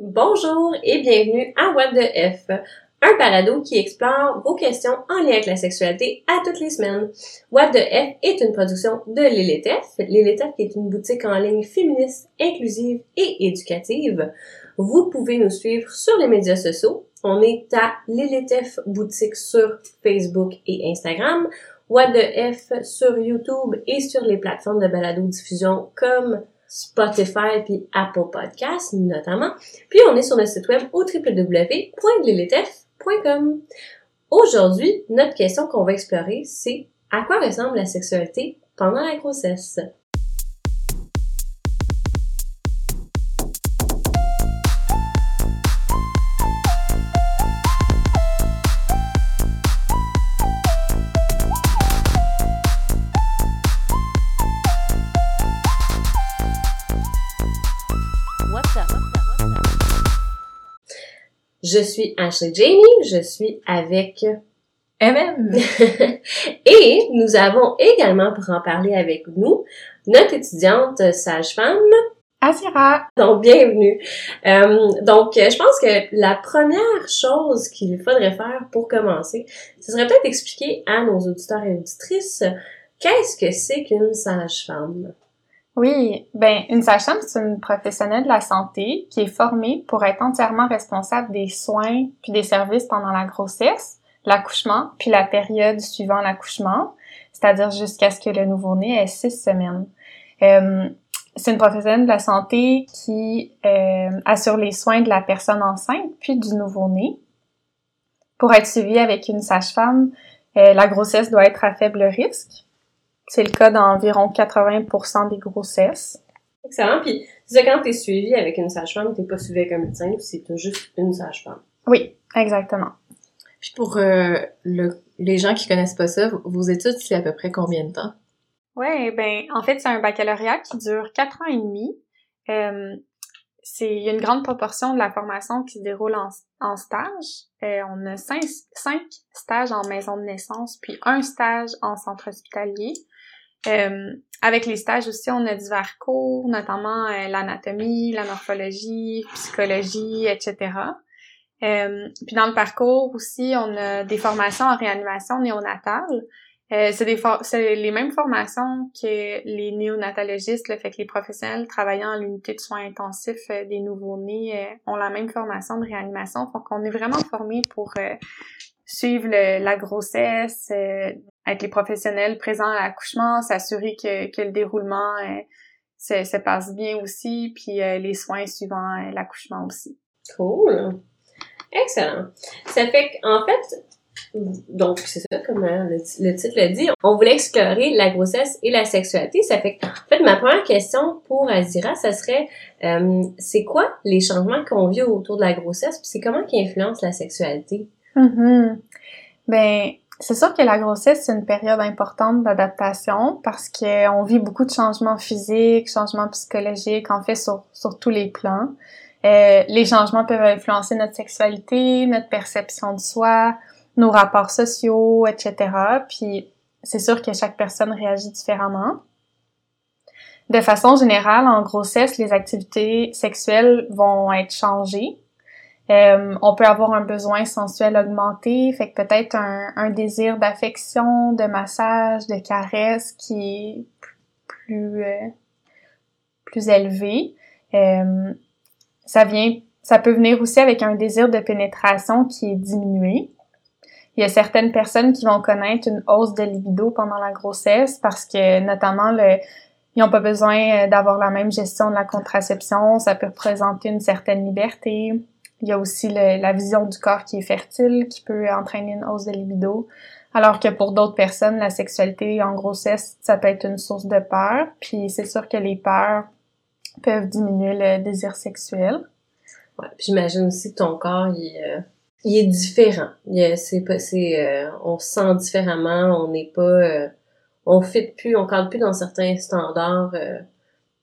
Bonjour et bienvenue à What the F, un balado qui explore vos questions en lien avec la sexualité à toutes les semaines. What the F est une production de Lilithef, Lilithef qui est une boutique en ligne féministe, inclusive et éducative. Vous pouvez nous suivre sur les médias sociaux. On est à Lilithef Boutique sur Facebook et Instagram, What the F sur YouTube et sur les plateformes de balado diffusion comme Spotify puis Apple Podcasts notamment. Puis on est sur notre site web au. Aujourd'hui, notre question qu'on va explorer, c'est à quoi ressemble la sexualité pendant la grossesse? Je suis Ashley Jamie, je suis avec MM. Et nous avons également pour en parler avec nous notre étudiante sage-femme Azira. Donc, bienvenue. Euh, donc, je pense que la première chose qu'il faudrait faire pour commencer, ce serait peut-être expliquer à nos auditeurs et auditrices qu'est-ce que c'est qu'une sage-femme. Oui, ben une sage-femme, c'est une professionnelle de la santé qui est formée pour être entièrement responsable des soins puis des services pendant la grossesse, l'accouchement puis la période suivant l'accouchement, c'est-à-dire jusqu'à ce que le nouveau-né ait six semaines. Euh, c'est une professionnelle de la santé qui euh, assure les soins de la personne enceinte puis du nouveau-né. Pour être suivie avec une sage-femme, euh, la grossesse doit être à faible risque c'est le cas d'environ 80% des grossesses. Excellent. Puis, c'est quand t'es suivi avec une sage-femme, t'es pas suivi avec un médecin, c'est juste une sage-femme? Oui, exactement. Puis pour euh, le, les gens qui connaissent pas ça, vos études, c'est à peu près combien de temps? Ouais, ben en fait, c'est un baccalauréat qui dure quatre ans et demi. Euh, c'est il y a une grande proportion de la formation qui se déroule en, en stage. Euh, on a cinq, cinq stages en maison de naissance, puis un stage en centre hospitalier. Euh, avec les stages aussi, on a divers cours, notamment euh, l'anatomie, la morphologie, psychologie, etc. Euh, puis dans le parcours aussi, on a des formations en réanimation néonatale. Euh, c'est les mêmes formations que les néonatologistes, le fait que les professionnels travaillant en l'unité de soins intensifs des nouveau-nés ont la même formation de réanimation. Donc on est vraiment formé pour suivre la grossesse, euh, être les professionnels présents à l'accouchement, s'assurer que, que le déroulement euh, se, se, passe bien aussi, puis euh, les soins suivant euh, l'accouchement aussi. Cool. Excellent. Ça fait qu'en fait, donc c'est ça comme le, le, titre le dit, on voulait explorer la grossesse et la sexualité. Ça fait qu'en fait ma première question pour Azira, ça serait c'est quoi les changements qu'on vit autour de la grossesse, puis c'est comment qui influence la sexualité? Mm Ben, c'est sûr que la grossesse, c'est une période importante d'adaptation parce qu'on vit beaucoup de changements physiques, changements psychologiques, en fait, sur, sur tous les plans. Euh, les changements peuvent influencer notre sexualité, notre perception de soi, nos rapports sociaux, etc. Puis, c'est sûr que chaque personne réagit différemment. De façon générale, en grossesse, les activités sexuelles vont être changées. Euh, on peut avoir un besoin sensuel augmenté, fait que peut-être un, un, désir d'affection, de massage, de caresse qui est plus euh, plus élevé. Euh, ça vient, ça peut venir aussi avec un désir de pénétration qui est diminué. Il y a certaines personnes qui vont connaître une hausse de libido pendant la grossesse parce que notamment le ils n'ont pas besoin d'avoir la même gestion de la contraception, ça peut représenter une certaine liberté. Il y a aussi le, la vision du corps qui est fertile, qui peut entraîner une hausse de libido. Alors que pour d'autres personnes, la sexualité en grossesse, ça peut être une source de peur. Puis c'est sûr que les peurs peuvent diminuer le désir sexuel. Ouais, j'imagine aussi que ton corps, il, euh, il est différent. C'est pas, c'est, euh, on se sent différemment. On n'est pas, euh, on fit plus, on cadre plus dans certains standards euh,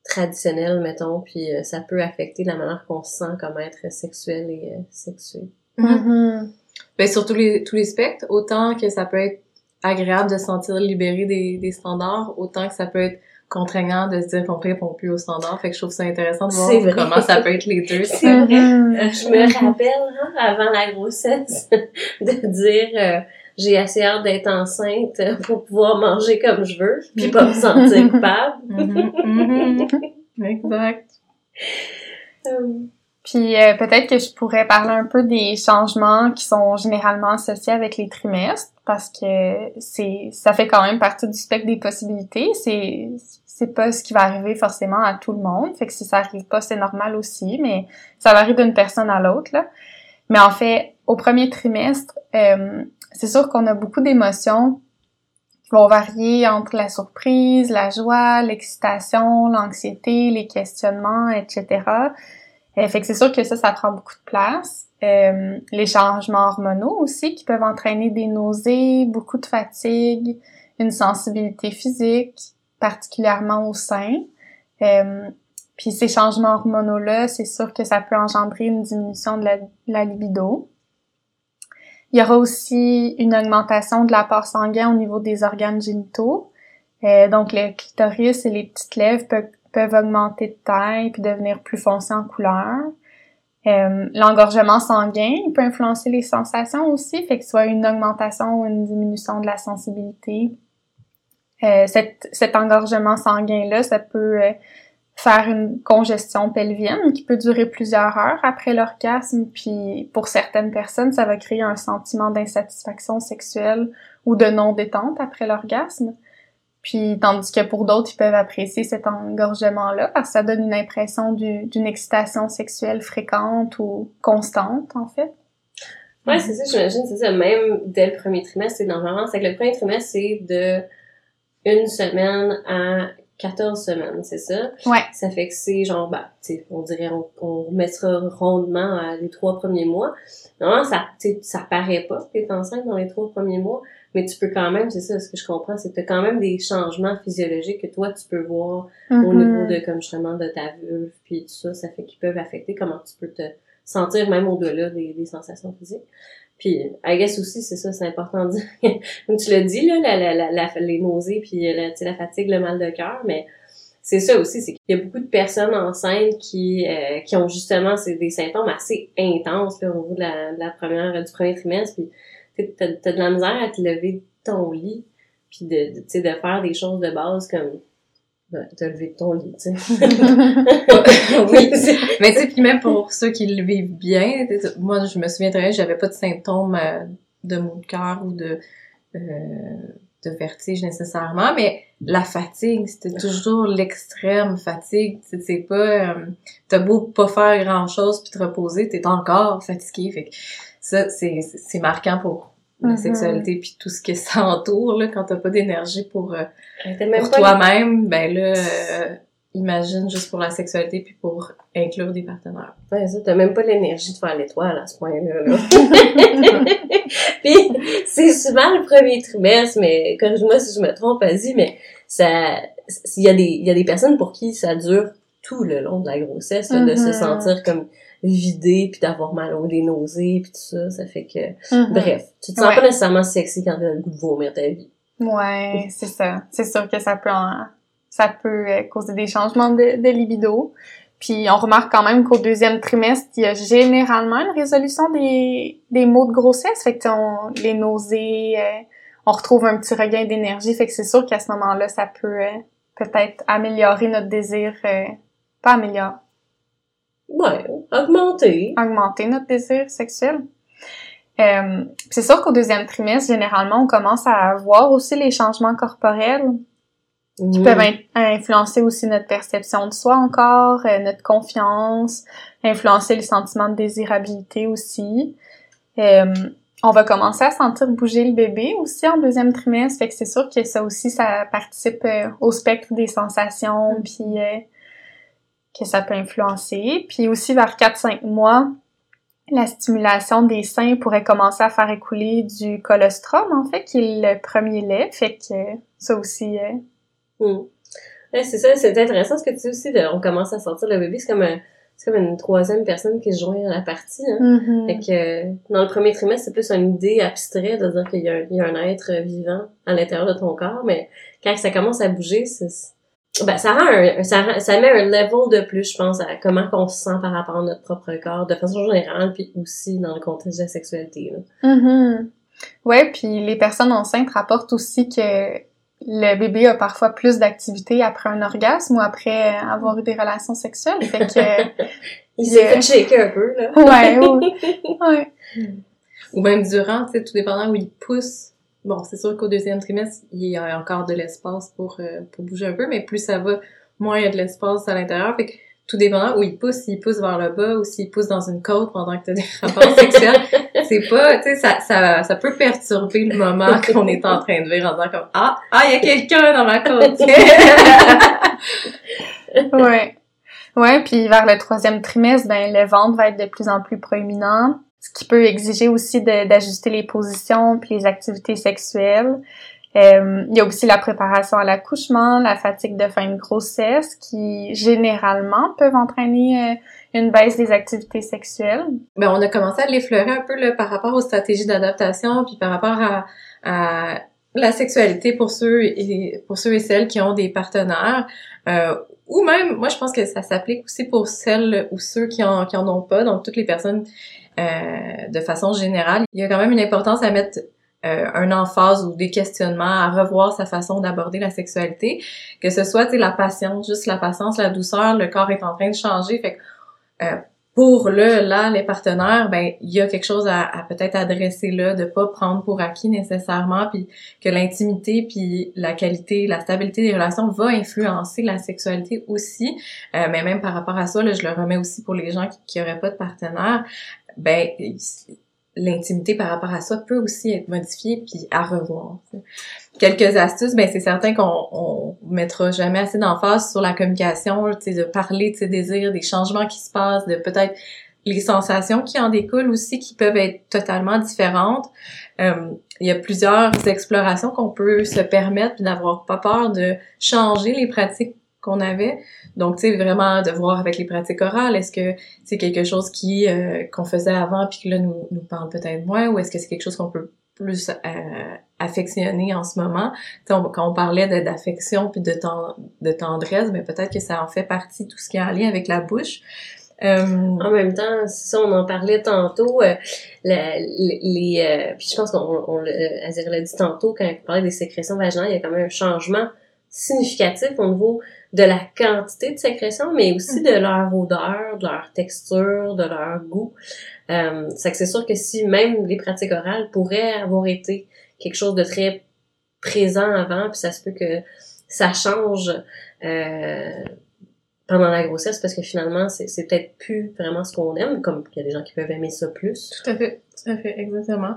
traditionnel, mettons, puis euh, ça peut affecter la manière qu'on se sent comme être sexuel et euh, sexué. Mm-hmm. Ben, sur tous les, tous les spectres, autant que ça peut être agréable de se sentir libéré des, des standards, autant que ça peut être contraignant de se dire qu'on répond plus au standard. Fait que je trouve ça intéressant de voir comment ça peut être les deux. C'est vrai. Mhm. Euh, Je me rappelle, hein, avant la grossesse, de dire euh, j'ai assez hâte d'être enceinte pour pouvoir manger comme je veux, puis pas me sentir coupable. Mhm, mhm. Exact. Euh, Puis euh, peut-être que je pourrais parler un peu des changements qui sont généralement associés avec les trimestres parce que c'est ça fait quand même partie du spectre des possibilités. C'est c'est pas ce qui va arriver forcément à tout le monde. Fait que si ça arrive pas, c'est normal aussi, mais ça varie d'une personne à l'autre là. Mais en fait, au premier trimestre, euh, c'est sûr qu'on a beaucoup d'émotions qui vont varier entre la surprise, la joie, l'excitation, l'anxiété, les questionnements, etc. Euh, fait que c'est sûr que ça, ça prend beaucoup de place. Euh, les changements hormonaux aussi qui peuvent entraîner des nausées, beaucoup de fatigue, une sensibilité physique, particulièrement au sein. Euh, puis ces changements hormonaux-là, c'est sûr que ça peut engendrer une diminution de la, de la libido. Il y aura aussi une augmentation de l'apport sanguin au niveau des organes génitaux. Euh, donc le clitoris et les petites lèvres peuvent, peuvent augmenter de taille puis devenir plus foncés en couleur. Euh, L'engorgement sanguin peut influencer les sensations aussi, fait que soit une augmentation ou une diminution de la sensibilité. Euh, cet, cet engorgement sanguin-là, ça peut euh, faire une congestion pelvienne qui peut durer plusieurs heures après l'orgasme, puis pour certaines personnes, ça va créer un sentiment d'insatisfaction sexuelle ou de non-détente après l'orgasme. Puis tandis que pour d'autres, ils peuvent apprécier cet engorgement-là parce que ça donne une impression du- d'une excitation sexuelle fréquente ou constante, en fait. Ouais, c'est ça, j'imagine, c'est ça. Même dès le premier trimestre, c'est normalement, c'est que le premier trimestre, c'est de une semaine à 14 semaines, c'est ça? Ouais. Ça fait que c'est genre, bah, tu sais, on dirait, on, on mettra rondement à les trois premiers mois. Normalement, ça, ça paraît pas que t'es enceinte dans les trois premiers mois, mais tu peux quand même, c'est ça, ce que je comprends, c'est que t'as quand même des changements physiologiques que toi, tu peux voir au Mhm. niveau de, comme justement, de ta vulve, puis tout ça, ça fait qu'ils peuvent affecter comment tu peux te sentir même au-delà des, des sensations physiques. Puis, I guess aussi, c'est ça, c'est important de dire, comme tu l'as dit, là, la, la, la, la- les nausées, puis la, tu sais, la fatigue, le mal de cœur, mais c'est ça aussi, c'est qu'il y a beaucoup de personnes enceintes qui, euh, qui ont justement des symptômes assez intenses là, au niveau de la, la première, du premier trimestre, puis t'as, t'as de la misère à te lever de ton lit, puis de, de, de faire des choses de base comme ben, lever de ton lit, tu sais. oui, Mais tu sais, puis même pour ceux qui le vivent bien, moi je me souviens très bien, j'avais pas de symptômes euh, de de cœur ou de euh, de vertige nécessairement, mais la fatigue, c'était toujours l'extrême fatigue. Tu sais, pas, euh, t'as beau pas faire grand chose puis te reposer, t'es encore fatigué. Fait que ça, c'est c'est marquant pour la Mhm. sexualité puis tout ce qui s'entoure là, quand t'as pas d'énergie pour euh, pour toi-même, ben là, euh, imagine juste pour la sexualité puis pour inclure des partenaires. Ouais, ça, t'as même pas l'énergie de faire l'étoile à ce point-là. Là. Puis, c'est souvent le premier trimestre, mais corrige-moi si je me trompe, vas-y, mais ça, il y a des, il y a des personnes pour qui ça dure tout le long de la grossesse, là, de se Mhm. sentir comme vidé puis d'avoir mal aux des nausées puis tout ça, ça fait que, Mhm. bref, tu te sens Ouais. pas nécessairement sexy quand t'as le goût de vomir ta vie. Ouais, c'est ça. C'est sûr que ça peut en- ça peut euh, causer des changements de, de libido. Puis on remarque quand même qu'au deuxième trimestre, il y a généralement une résolution des, des maux de grossesse. Fait que on, les nausées, euh, on retrouve un petit regain d'énergie. Fait que c'est sûr qu'à ce moment-là, ça peut euh, peut-être améliorer notre désir, euh, pas améliorer, Ouais, augmenter. augmenter notre désir sexuel. Euh, c'est sûr qu'au deuxième trimestre, généralement, on commence à voir aussi les changements corporels qui peuvent in- influencer aussi notre perception de soi encore, euh, notre confiance, influencer le sentiment de désirabilité aussi. Euh, on va commencer à sentir bouger le bébé aussi en deuxième trimestre, fait que c'est sûr que ça aussi, ça participe euh, au spectre des sensations, puis euh, que ça peut influencer. Puis aussi vers 4-5 mois, la stimulation des seins pourrait commencer à faire écouler du colostrum, en fait, qui est le premier lait, fait que ça aussi... euh, Mm. Ouais, c'est ça, c'est intéressant ce que tu dis aussi, de, on commence à sortir le bébé, c'est comme, un- c'est comme une troisième personne qui se joint à la partie. Hein. Mhm. Fait que euh, dans le premier trimestre, c'est plus une idée abstraite de dire qu'il y, a un- il y a un être vivant à l'intérieur de ton corps, mais quand ça commence à bouger, c'est ben, ça rend un, ça, ça met un level de plus, je pense, à comment on se sent par rapport à notre propre corps, de façon générale, puis aussi dans le contexte de la sexualité. Là. Mm Ouais, puis les personnes enceintes rapportent aussi que le bébé a parfois plus d'activité après un orgasme ou après avoir eu des relations sexuelles. Fait que il s'est fait shaker un peu là. Ouais, ouais. ouais. Ou même durant, tu sais, tout dépendant où il pousse bon, c'est sûr qu'au deuxième trimestre, il y a encore de l'espace pour, euh, pour bouger un peu, mais plus ça va, moins il y a de l'espace à l'intérieur. Fait que tout dépendant où il pousse, s'il pousse vers le bas ou s'il pousse dans une côte pendant que tu as des rapports sexuels, c'est pas, tu sais, ça, ça, ça peut perturber le moment qu'on est en train de vivre en disant comme, ah, ah, il y a quelqu'un dans ma côte. ouais. Ouais, puis vers le troisième trimestre, ben, le ventre va être de plus en plus proéminent ce qui peut exiger aussi d'ajuster les positions puis les activités sexuelles. Euh, il y a aussi la préparation à l'accouchement, la fatigue de fin de grossesse qui généralement peuvent entraîner euh, une baisse des activités sexuelles. Ben, on a commencé à l'effleurer un peu là, par rapport aux stratégies d'adaptation puis par rapport à, à, la sexualité pour ceux et pour ceux et celles qui ont des partenaires euh, ou même moi je pense que ça s'applique aussi pour celles ou ceux qui en qui en ont pas donc toutes les personnes de façon générale. Il y a quand même une importance à mettre euh, un emphase ou des questionnements, à revoir sa façon d'aborder la sexualité, que ce soit la patience, juste la patience, la douceur, le corps est en train de changer. Fait que, euh, pour le là les partenaires ben il y a quelque chose à, à peut-être adresser là de pas prendre pour acquis nécessairement puis que l'intimité puis la qualité la stabilité des relations va influencer la sexualité aussi euh, mais même par rapport à ça là, je le remets aussi pour les gens qui, qui auraient pas de partenaire ben l'intimité par rapport à ça peut aussi être modifiée puis à revoir. Quelques astuces, ben c'est certain qu'on on mettra jamais assez d'emphase sur la communication, de parler de ses désirs, des changements qui se passent, de peut-être les sensations qui en découlent aussi qui peuvent être totalement différentes. Euh, il y a plusieurs explorations qu'on peut se permettre d'avoir pas peur de changer les pratiques qu'on avait. Donc, tu sais, vraiment de voir avec les pratiques orales, est-ce que c'est quelque chose qui euh, qu'on faisait avant puis que là nous, nous parle peut-être moins, ou est-ce que c'est quelque chose qu'on peut plus euh, affectionner en ce moment? Sais, quand on parlait d'affection puis de, de tendresse, mais peut-être que ça en fait partie tout ce qui est en lien avec la bouche. Euh, en même temps, ça, on en parlait tantôt, euh, les, puis je pense qu'on on, l'a dit tantôt quand on parlait des sécrétions vaginales, il y a quand même un changement significatif au niveau de la quantité de sécrétion, mais aussi de leur odeur, de leur texture, de leur goût. Euh, c'est sûr que si même les pratiques orales pourraient avoir été quelque chose de très présent avant, puis ça se peut que ça change euh, pendant la grossesse parce que finalement c'est, c'est peut-être plus vraiment ce qu'on aime, comme il y a des gens qui peuvent aimer ça plus. Tout à fait, tout à fait, exactement.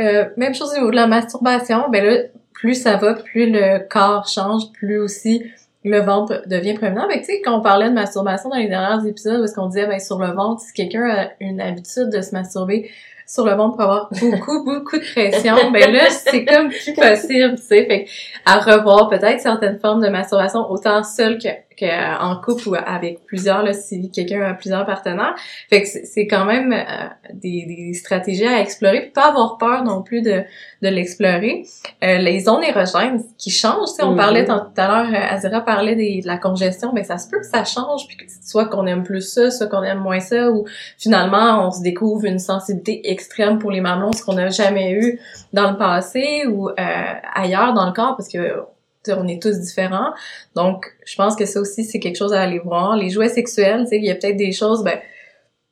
Euh, même chose au niveau de la masturbation, ben là, plus ça va, plus le corps change, plus aussi le ventre devient proéminent. Mais tu sais, quand on parlait de masturbation dans les derniers épisodes, est-ce qu'on disait, ben, sur le ventre, si quelqu'un a une habitude de se masturber sur le ventre pour avoir beaucoup, beaucoup de pression, ben là, c'est comme plus possible, tu sais. Fait à revoir peut-être certaines formes de masturbation, autant seule que en couple ou avec plusieurs, là, si quelqu'un a plusieurs partenaires. Fait que c'est quand même euh, des, des, stratégies à explorer, puis pas avoir peur non plus de, de l'explorer. Euh, les zones érogènes qui changent, tu sais, on parlait mm-hmm. tout à l'heure, euh, Azira parlait de la congestion, mais ça se peut que ça change, puis que soit qu'on aime plus ça, soit qu'on aime moins ça, ou finalement on se découvre une sensibilité extrême pour les mamelons, ce qu'on n'a jamais eu dans le passé ou ailleurs dans le corps, parce que on est tous différents. Donc, je pense que ça aussi, c'est quelque chose à aller voir. Les jouets sexuels, tu sais, il y a peut-être des choses, ben,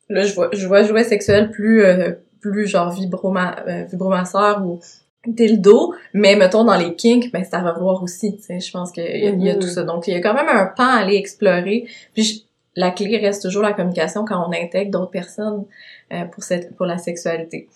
là, je vois, je vois jouets sexuels plus, euh, plus genre vibroma, euh, vibromasseur ou dildo, mais mettons dans les kinks, ben, c'est à revoir aussi, tu sais, je pense qu'il y, y, a tout mm-hmm. ça. Donc, il y a quand même un pan à aller explorer. Puis, la clé reste toujours la communication quand on intègre d'autres personnes euh, pour cette pour la sexualité.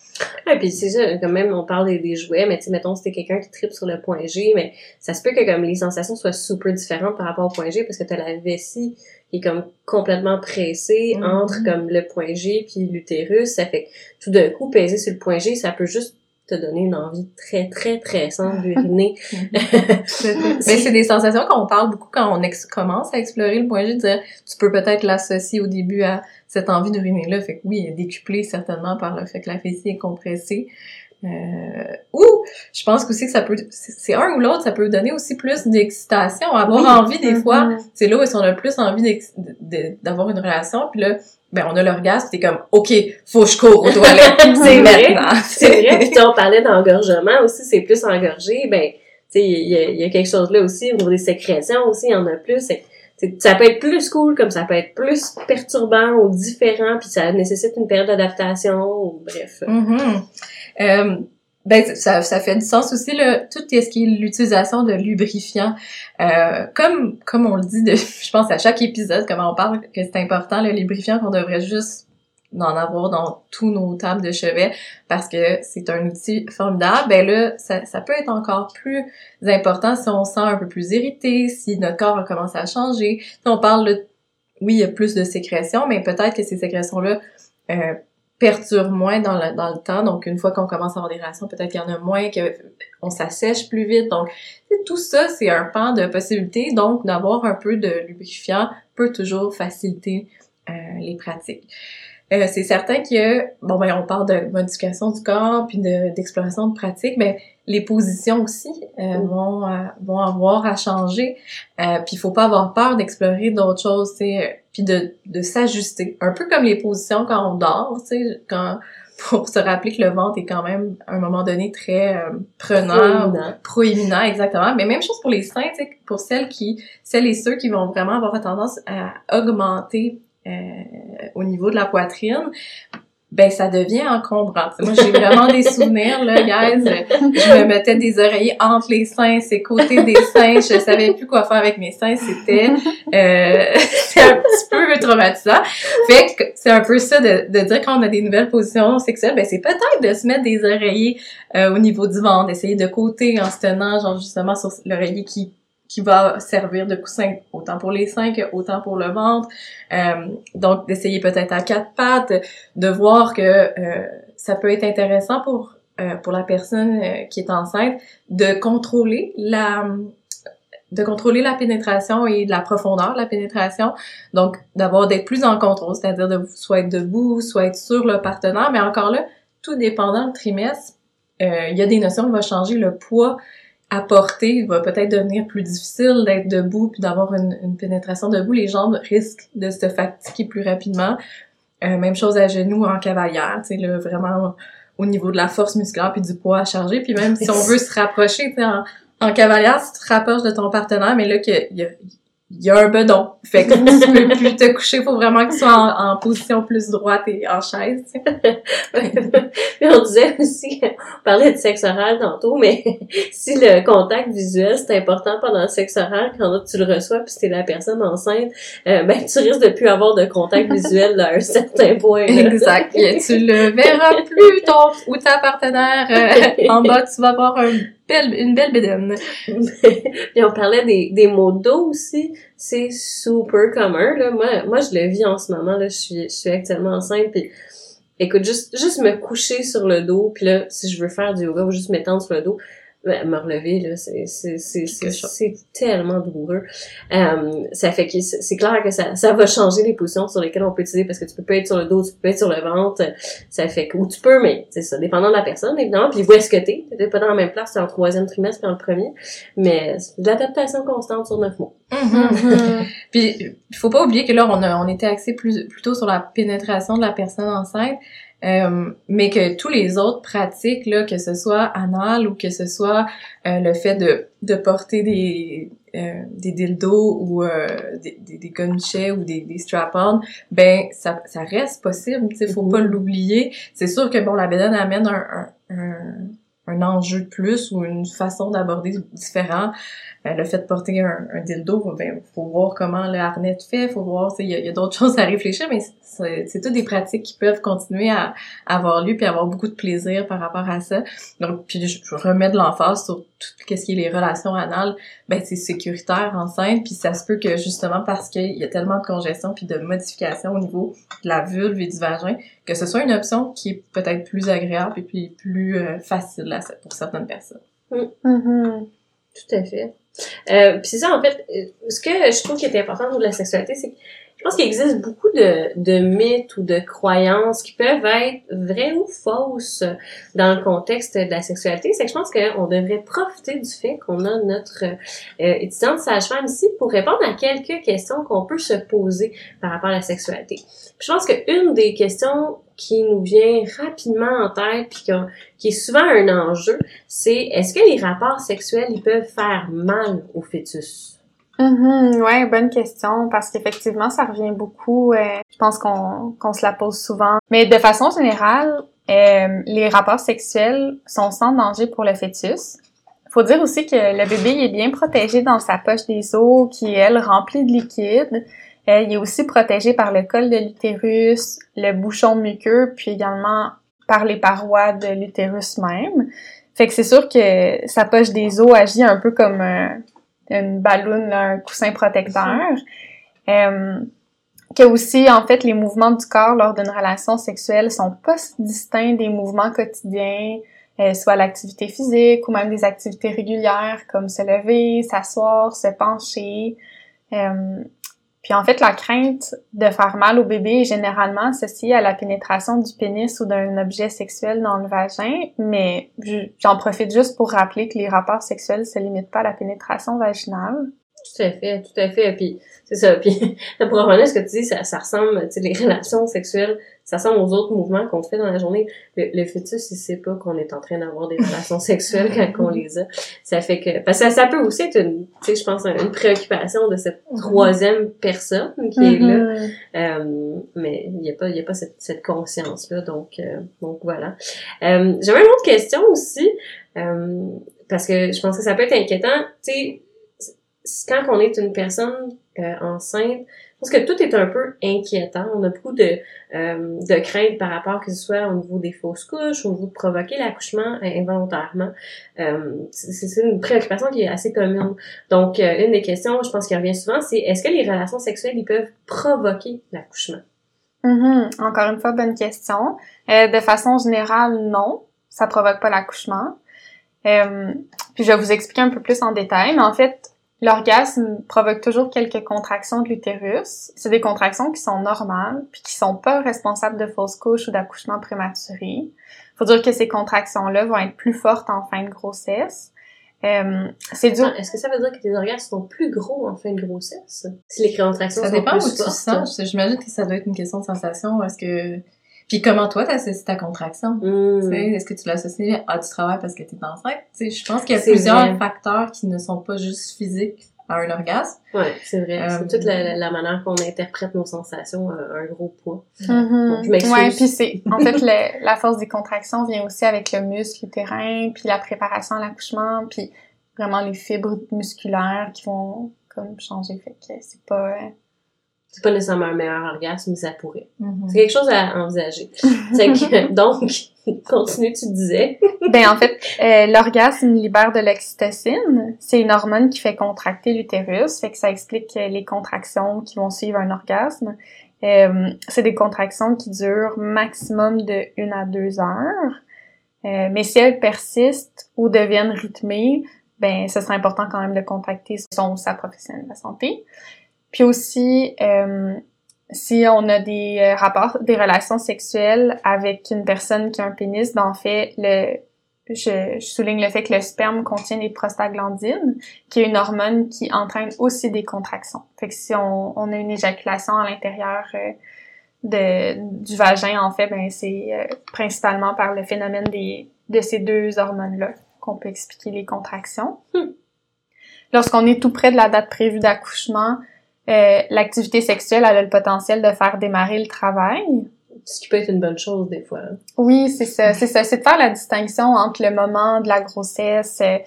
Ah, puis c'est ça, quand même, on parle des, jouets, mais tu sais, mettons, c'était quelqu'un qui tripe sur le point G, mais ça se peut que comme les sensations soient super différentes par rapport au point G, parce que t'as la vessie qui est comme complètement pressée mm-hmm. entre comme le point G puis l'utérus, ça fait que tout d'un coup, peser sur le point G, ça peut juste te donner une envie très, très pressante d'uriner. Mais c'est des sensations qu'on parle beaucoup quand on commence à explorer le point G, de dire, tu peux peut-être l'associer au début à cette envie d'uriner-là. Fait que oui, elle est décuplée certainement par le fait que la fessée est compressée. Euh, ou je pense aussi que ça peut, c'est un ou l'autre, ça peut donner aussi plus d'excitation, avoir envie des fois. Mhm. C'est là où on a plus envie d'avoir une relation, puis là, ben on a l'orgasme, t'es comme, ok, faut que je cours aux toilettes, C'est vrai. maintenant. C'est vrai, puis on parlait d'engorgement aussi, c'est plus engorgé, ben, tu sais, il y, a- il y a quelque chose là aussi, au niveau des sécrétions aussi, il y en a plus. Ça peut être plus cool, comme ça peut être plus perturbant ou différent, puis ça nécessite une période d'adaptation, ou bref. Mhm. Euh, ben ça, ça fait du sens aussi là, tout ce qui est l'utilisation de lubrifiants. Euh, comme comme on le dit, de, je pense à chaque épisode, comment on parle que c'est important le lubrifiant qu'on devrait juste en avoir dans tous nos tables de chevet parce que c'est un outil formidable. Ben là, ça, ça peut être encore plus important si on se sent un peu plus irrité, si notre corps a commencé à changer. Si on parle de, oui, il y a plus de sécrétions, mais peut-être que ces sécrétions-là euh, perturbe moins dans le, dans le temps. Donc, une fois qu'on commence à avoir des relations, peut-être qu'il y en a moins, qu'on s'assèche plus vite. Donc, tout ça, c'est un pan de possibilités. Donc, d'avoir un peu de lubrifiant peut toujours faciliter euh, les pratiques. Euh, c'est certain que, bon, ben, on parle de modification du corps, puis de- d'exploration de, pratiques, mais les positions aussi euh, vont, euh, vont avoir à changer. Euh, puis il faut pas avoir peur d'explorer d'autres choses, puis de, de s'ajuster. Un peu comme les positions quand on dort, tu sais, quand pour se rappeler que le ventre est quand même à un moment donné très euh, prenant, Proéminent. proéminent exactement. Mais même chose pour les seins, tu sais, pour celles qui, celles et ceux qui vont vraiment avoir tendance à augmenter euh, au niveau de la poitrine, ben ça devient encombrant. Moi, j'ai vraiment des souvenirs, là, guys. Je me mettais des oreillers entre les seins, ces côtés des seins. Je savais plus quoi faire avec mes seins. C'était euh, un petit peu traumatisant. Fait que c'est un peu ça de, de dire quand on a des nouvelles positions sexuelles, ben c'est peut-être de se mettre des oreillers euh, au niveau du ventre, d'essayer de côté en se tenant genre justement sur l'oreiller qui qui va servir de coussin autant pour les seins que autant pour le ventre. Euh, donc d'essayer peut-être à quatre pattes, de voir que euh, ça peut être intéressant pour euh, pour la personne euh, qui est enceinte de contrôler la de contrôler la pénétration et de la profondeur de la pénétration. Donc, d'avoir d'être plus en contrôle, c'est-à-dire de soit être debout, soit être sur le partenaire, mais encore là, tout dépendant le trimestre, euh, il y a des notions qui vont changer. Le poids à porter va peut-être devenir plus difficile d'être debout puis d'avoir une, une pénétration debout. Les jambes risquent de se fatiguer plus rapidement. Euh, même chose à genoux en cavalière, tu sais, là, vraiment au niveau de la force musculaire puis du poids à charger. Puis même si on veut se rapprocher, tu sais, en, en cavalière, si tu te rapproches de ton partenaire, mais là, qu'il y a, il y a un bedon. Fait que tu peux plus te coucher, faut vraiment que tu sois en, en position plus droite et en chaise. Puis on disait aussi, on parlait de sexe oral tantôt, mais si le contact visuel c'est important pendant le sexe oral, quand tu le reçois puis t'es la personne enceinte, euh, ben tu risques de plus avoir de contact visuel à un certain point. là. Exact. Tu le verras plus, ton ou ta partenaire euh, en bas, tu vas avoir un belle, une belle bédaine. Puis on parlait des, des mots de dos aussi. C'est super commun, là. Moi, moi, je le vis en ce moment, là. Je suis, je suis actuellement enceinte, puis écoute, juste, juste me coucher sur le dos, puis là, si je veux faire du yoga ou juste m'étendre sur le dos, me relever, là, c'est, c'est, c'est, c'est, Quelque chose. c'est tellement douloureux. Euh, ça fait que c'est clair que ça, ça va changer les positions sur lesquelles on peut utiliser parce que tu peux pas être sur le dos, tu peux pas être sur le ventre. Ça fait que, ou tu peux, mais c'est ça, dépendant de la personne, évidemment. Puis où est-ce que t'es? T'es pas dans la même place, t'es en troisième trimestre puis en premier. Mais c'est de l'adaptation constante sur neuf mois. Mhm. Puis il faut pas oublier que là on a on était axé plus plutôt sur la pénétration de la personne enceinte, euh, mais que tous les autres pratiques là, que ce soit anal ou que ce soit euh, le fait de de porter des euh, des dildos ou euh, des, des, des gommichets ou des, des strap-on, ben ça, ça reste possible, tu sais, faut Mhm. pas l'oublier. C'est sûr que bon la bédaine amène un, un, un, un enjeu de plus ou une façon d'aborder différent. Euh, le fait de porter un, un dildo, ben faut voir comment le harnais te fait, faut voir, tu sais, il y a, il y a d'autres choses à réfléchir, mais c'est toutes des pratiques qui peuvent continuer à, avoir lieu puis avoir beaucoup de plaisir par rapport à ça. Donc, puis je, remets de l'emphase sur tout ce qui est les relations anales, ben c'est sécuritaire enceinte, puis ça se peut que justement parce qu'il y a tellement de congestion puis de modification au niveau de la vulve et du vagin, que ce soit une option qui est peut-être plus agréable et puis plus euh, facile à- pour certaines personnes. Mhm. Tout à fait. Euh, puis c'est ça, en fait, euh, ce que je trouve qui est important de la sexualité, c'est que pense qu'il existe beaucoup de, de mythes ou de croyances qui peuvent être vraies ou fausses dans le contexte de la sexualité. C'est que je pense qu'on devrait profiter du fait qu'on a notre euh, étudiante sage-femme ici pour répondre à quelques questions qu'on peut se poser par rapport à la sexualité. je pense qu'une des questions qui nous vient rapidement en tête puis qui, est souvent un enjeu, c'est est-ce que les rapports sexuels ils peuvent faire mal au fœtus? Mm ouais, bonne question parce qu'effectivement ça revient beaucoup. Euh, je pense qu'on qu'on se la pose souvent. Mais de façon générale, euh, les rapports sexuels sont sans danger pour le fœtus. Faut dire aussi que le bébé est bien protégé dans sa poche des os qui est elle remplie de liquide. Euh, il est aussi protégé par le col de l'utérus, le bouchon muqueux, puis également par les parois de l'utérus même. Fait que c'est sûr que sa poche des os agit un peu comme une balloune, un coussin protecteur. Euh, que aussi, en fait, les mouvements du corps lors d'une relation sexuelle sont pas distincts des mouvements quotidiens, euh, soit l'activité physique ou même des activités régulières comme se lever, s'asseoir, se pencher. Euh, puis en fait, la crainte de faire mal au bébé est généralement associée à la pénétration du pénis ou d'un objet sexuel dans le vagin, mais j'en profite juste pour rappeler que les rapports sexuels se limitent pas à la pénétration vaginale. Tout à fait, tout à fait. Puis c'est ça. Puis pour revenir à ce que tu dis, ça, ça ressemble, tu sais, les relations sexuelles, ça ressemble aux autres mouvements qu'on fait dans la journée. Le, fœtus, il sait pas qu'on est en train d'avoir des relations sexuelles quand on les a. Ça fait que, parce que ça, peut aussi être une, tu sais, je pense, une préoccupation de cette mm-hmm. troisième personne qui est là. Mm-hmm. Euh, mais il n'y a pas, il y a pas cette, cette conscience-là. Donc, euh, donc voilà. Euh, J'avais une autre question aussi. Euh, parce que je pense que ça peut être inquiétant. Tu sais, quand on est une personne euh, enceinte, je pense que tout est un peu inquiétant. On a beaucoup de, euh, de craintes par rapport que ce soit au niveau des fausses couches, au niveau de provoquer l'accouchement euh, involontairement. c'est une préoccupation qui est assez commune. Donc, une des questions, je pense qui revient souvent, c'est est-ce que les relations sexuelles, ils peuvent provoquer l'accouchement? Mm-hmm. Encore une fois, bonne question. de façon générale, non, ça provoque pas l'accouchement. puis je vais vous expliquer un peu plus en détail, mais en fait, L'orgasme provoque toujours quelques contractions de l'utérus. C'est des contractions qui sont normales puis qui sont pas responsables de fausses couches ou d'accouchement prématuré. Faut dire que ces contractions-là vont être plus fortes en fin de grossesse. Euh, c'est dur. Est-ce que ça veut dire que tes orgasmes sont plus gros en fin de grossesse? Si les contractions ça sont dépend plus où tu sens. J'imagine que ça doit être une question de sensation. Est-ce que puis comment toi t'associes ta contraction? Mm. Est-ce que tu l'associes à du travail parce que t'es enceinte? sais, je pense qu'il y a plusieurs facteurs qui ne sont pas juste physiques à un orgasme. Ouais, c'est vrai. c'est euh, toute la, la, manière qu'on interprète nos sensations a un gros poids. Mm-hmm. ouais, puis c'est en fait la force des contractions vient aussi avec le muscle terrain, puis la préparation à l'accouchement, puis vraiment les fibres musculaires qui vont comme changer. Fait que c'est pas euh, c'est pas nécessairement un meilleur orgasme, mais ça pourrait. Mm-hmm. C'est quelque chose à envisager. que, donc, continue, tu disais. ben en fait, euh, l'orgasme libère de l'oxytocine. C'est une hormone qui fait contracter l'utérus, fait que ça explique les contractions qui vont suivre un orgasme. Euh, c'est des contractions qui durent maximum de une à deux heures. Euh, mais si elles persistent ou deviennent rythmées, ben ce serait important quand même de contacter son ou sa professionnelle de la santé. Puis aussi, euh, si on a des euh, rapports, des relations sexuelles avec une personne qui a un pénis, ben en fait, le, je, souligne le fait que le sperme contient des prostaglandines, qui est une hormone qui entraîne aussi des contractions. Fait que si on, on a une éjaculation à l'intérieur euh, de, du vagin, en fait, ben c'est principalement par le phénomène des, de ces deux hormones-là qu'on peut expliquer les contractions. Hmm. Lorsqu'on est tout près de la date prévue d'accouchement, euh, l'activité sexuelle elle a le potentiel de faire démarrer le travail. Ce qui peut être une bonne chose des fois. Oui, c'est ça, c'est ça, c'est de faire la distinction entre le moment de la grossesse euh,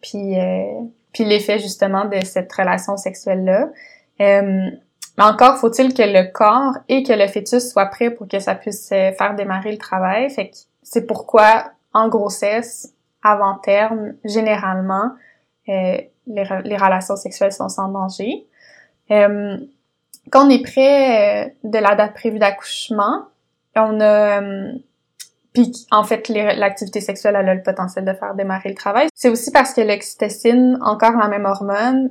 puis euh, puis l'effet justement de cette relation sexuelle là. mais encore faut-il que le corps et que le fœtus soient prêts pour que ça puisse faire démarrer le travail. Fait que c'est pourquoi en grossesse, avant terme, généralement, les, les relations sexuelles sont sans danger. Euh, quand on est près euh, de la date prévue d'accouchement, on a euh, puis en fait l'activité sexuelle elle a le potentiel de faire démarrer le travail. C'est aussi parce que l'oxytocine, encore la même hormone,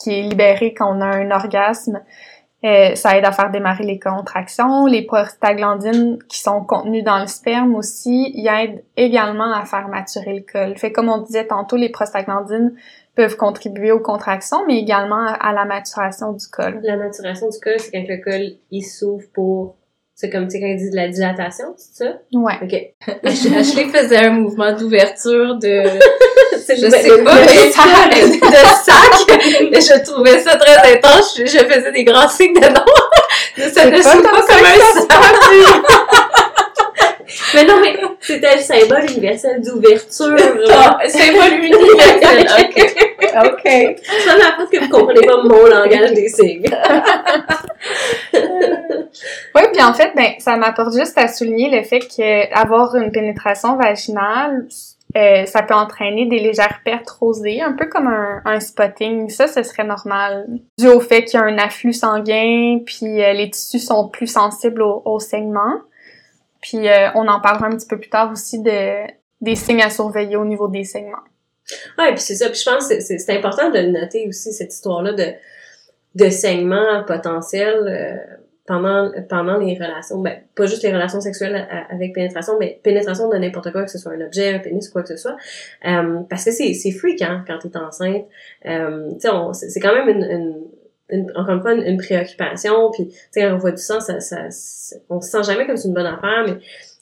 qui est libérée quand on a un orgasme, Euh, ça aide à faire démarrer les contractions. Les prostaglandines qui sont contenues dans le sperme aussi, ils aident également à faire maturer le col. Fait comme on disait tantôt, les prostaglandines peuvent contribuer aux contractions, mais également à la maturation du col. La maturation du col, c'est quand le col, il s'ouvre pour... C'est comme, tu sais, quand il dit de la dilatation, c'est ça? Ouais. OK. Ashley faisait un mouvement d'ouverture de, je sais pas, mais sac. de sac. Et je trouvais ça très intense. Je, je faisais des grands signes de non. Ça ne pas s'ouvre pas ça comme un sac. Mais non, mais c'était le symbole universel d'ouverture. Ah, pas universel. OK. OK. Pas ma faute que vous comprenez pas mon langage des signes. Oui, puis en fait, ben, ça m'apporte juste à souligner le fait que avoir une pénétration vaginale, euh, ça peut entraîner des légères pertes rosées, un peu comme un, un spotting. Ça, ce serait normal. Dû au fait qu'il y a un afflux sanguin, puis euh, les tissus sont plus sensibles au, au saignement. Puis euh, on en parlera un petit peu plus tard aussi de des signes à surveiller au niveau des saignements. Ouais, puis c'est ça. Puis je pense que c'est- important de noter aussi, cette histoire-là de, de saignement potentiel euh, pendant, pendant les relations. Ben, pas juste les relations sexuelles avec pénétration, mais pénétration de n'importe quoi, que ce soit un objet, un pénis quoi que ce soit. Euh, parce que c'est c'est fréquent quand t'es enceinte. Euh, c'est quand même une... une une- encore une fois, une, une préoccupation, puis tu sais, on voit du sang, ça, ça, on se sent jamais comme c'est une bonne affaire, mais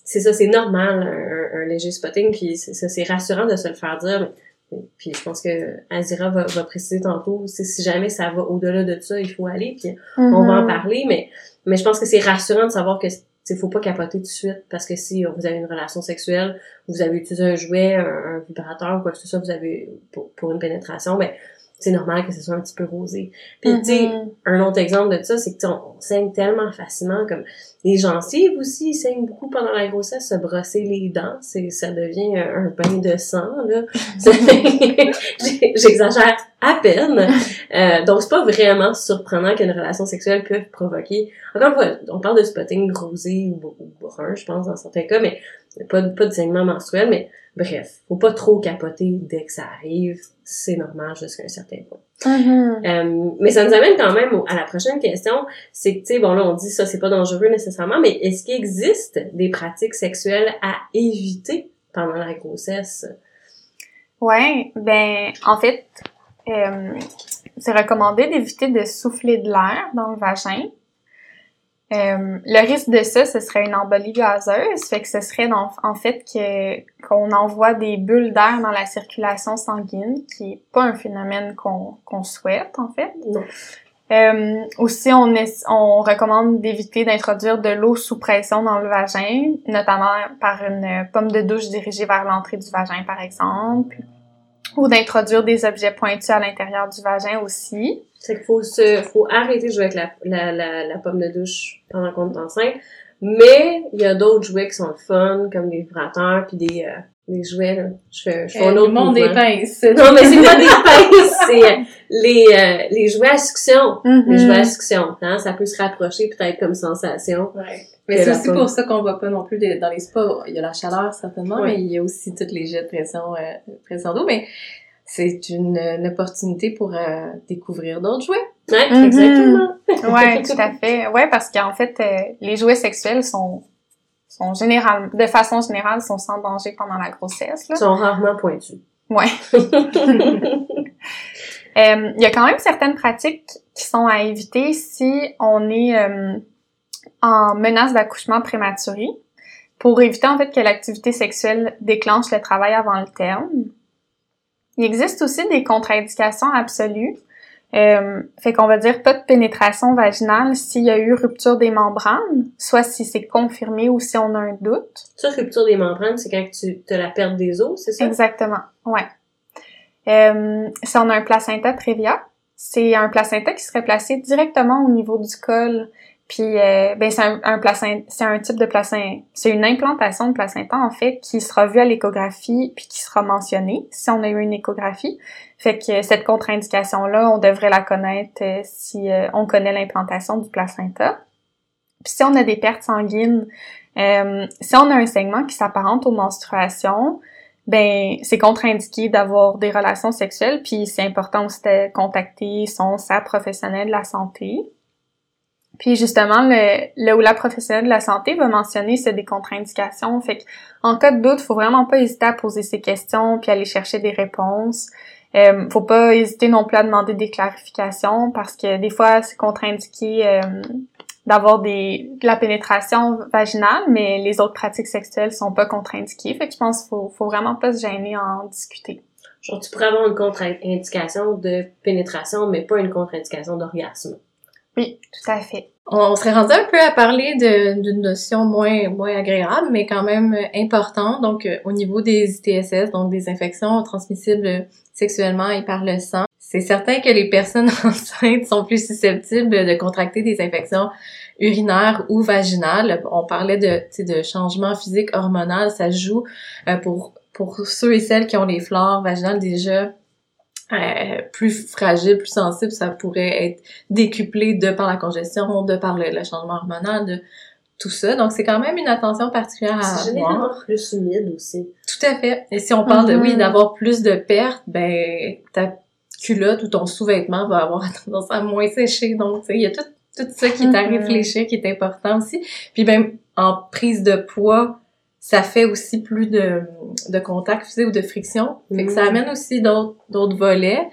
c'est ça, c'est normal, un, un léger spotting, puis c'est ça, c'est rassurant de se le faire dire, mais puis je pense que Azira va, va préciser tantôt, si jamais ça va au-delà de ça, il faut aller, puis on va en Mhm. parler, mais, mais je pense que c'est rassurant de savoir que il faut pas capoter tout de suite, parce que si vous avez une relation sexuelle, vous avez utilisé un jouet, un, un vibrateur quoi que ce soit, vous avez pour, pour une pénétration, ben c'est normal que ce soit un petit peu rosé. Puis tu sais, Mhm. un autre exemple de ça, c'est que on, on saigne tellement facilement, comme les gencives aussi, ils saignent beaucoup pendant la grossesse, se brosser les dents, c'est ça devient un, un bain de sang là. J'exagère à peine. Euh, donc c'est pas vraiment surprenant qu'une relation sexuelle puisse provoquer. Encore une fois, on parle de spotting rosé ou, ou brun, je pense dans certains cas, mais pas de- pas de saignement menstruel, mais bref, faut pas trop capoter dès que ça arrive, c'est normal jusqu'à un certain point. Mhm. Euh, mais ça nous amène quand même à la prochaine question, c'est que, tu sais, bon là, on dit ça, c'est pas dangereux nécessairement, mais est-ce qu'il existe des pratiques sexuelles à éviter pendant la grossesse? Ouais, ben en fait, euh, c'est recommandé d'éviter de souffler de l'air dans le vagin. Euh, le risque de ça, ce serait une embolie gazeuse, fait que ce serait dans- en fait que qu'on envoie des bulles d'air dans la circulation sanguine, qui est pas un phénomène qu'on qu'on souhaite en fait. Non. Euh, aussi, on, est, on recommande d'éviter d'introduire de l'eau sous pression dans le vagin, notamment par une pomme de douche dirigée vers l'entrée du vagin, par exemple, ou d'introduire des objets pointus à l'intérieur du vagin aussi. C'est qu'il faut se, faut arrêter de jouer avec la, la, la, la pomme de douche pendant qu'on est enceinte. Mais il y a d'autres jouets qui sont fun, comme des vibrateurs puis des, euh, des jouets, là. Je fais, je fais un Le autre monde des pinces. Non, mais c'est pas des pinces, c'est euh, les, euh, les jouets à succion. Les Mhm. jouets à succion, hein, ça peut se rapprocher peut-être comme sensation. Ouais. Mais c'est aussi pomme. pour ça qu'on voit pas non plus des- dans les spas. Il y a la chaleur certainement, Ouais. mais il y a aussi toutes les jets de pression, euh, pression d'eau. Mais c'est une, une opportunité pour euh, découvrir d'autres jouets. Ouais, Mhm. exactement. Ouais, tout à fait. Ouais, parce qu'en fait, euh, les jouets sexuels sont, sont généralement, de façon générale, sont sans danger pendant la grossesse. Là. Ils sont rarement pointus. Ouais. Euh, Il y a quand même certaines pratiques qui sont à éviter si on est euh, en menace d'accouchement prématuré pour éviter en fait que l'activité sexuelle déclenche le travail avant le terme. Il existe aussi des contre-indications absolues. Euh, fait qu'on va dire pas de pénétration vaginale s'il y a eu rupture des membranes, soit si c'est confirmé ou si on a un doute. Ça, rupture des membranes, c'est quand tu as la perte des os, c'est ça? Exactement, ouais. Euh, si on a un placenta prévia, c'est un placenta qui serait placé directement au niveau du col. Puis, euh, ben c'est un, un c'est un type de placenta, c'est une implantation de placenta en fait qui sera vue à l'échographie puis qui sera mentionnée si on a eu une échographie. Fait que cette contre-indication là, on devrait la connaître euh, si euh, on connaît l'implantation du placenta. Puis si on a des pertes sanguines, euh, si on a un saignement qui s'apparente aux menstruations, ben c'est contre-indiqué d'avoir des relations sexuelles, puis c'est important aussi de contacter son sa professionnel de la santé. Puis justement, le, le ou la professionnelle de la santé va mentionner c'est des contre-indications. Fait en cas de doute, faut vraiment pas hésiter à poser ces questions puis aller chercher des réponses. Euh, faut pas hésiter non plus à demander des clarifications parce que des fois c'est contre-indiqué euh, d'avoir des de la pénétration vaginale, mais les autres pratiques sexuelles sont pas contre-indiquées. Fait que je pense qu'il faut, faut vraiment pas se gêner à en discuter. Genre, tu pourrais avoir une contre-indication de pénétration, mais pas une contre-indication d'orgasme. Oui, tout à fait. On serait rendu un peu à parler d'une notion moins moins agréable, mais quand même importante. Donc, euh, au niveau des ITSS, donc des infections transmissibles sexuellement et par le sang, c'est certain que les personnes enceintes sont plus susceptibles de contracter des infections urinaires ou vaginales. On parlait de, de changement physique hormonal, ça joue euh, pour pour ceux et celles qui ont les flores vaginales déjà euh, plus fragiles, plus sensibles, ça pourrait être décuplé de par la congestion, de par le, changement hormonal, de tout ça. Donc, c'est quand même une attention particulière à avoir. C'est généralement plus humide aussi. Tout à fait. Et si on parle de, oui, mm-hmm. d'avoir plus de pertes, ben, ta culotte ou ton sous-vêtement va avoir tendance à moins sécher. Donc, tu sais, il y a tout, tout ça qui est à mm-hmm. réfléchir, qui est important aussi. Puis même en prise de poids, ça fait aussi plus de, de contact physique ou de friction. Fait que ça mm. amène aussi d'autres, d'autres volets.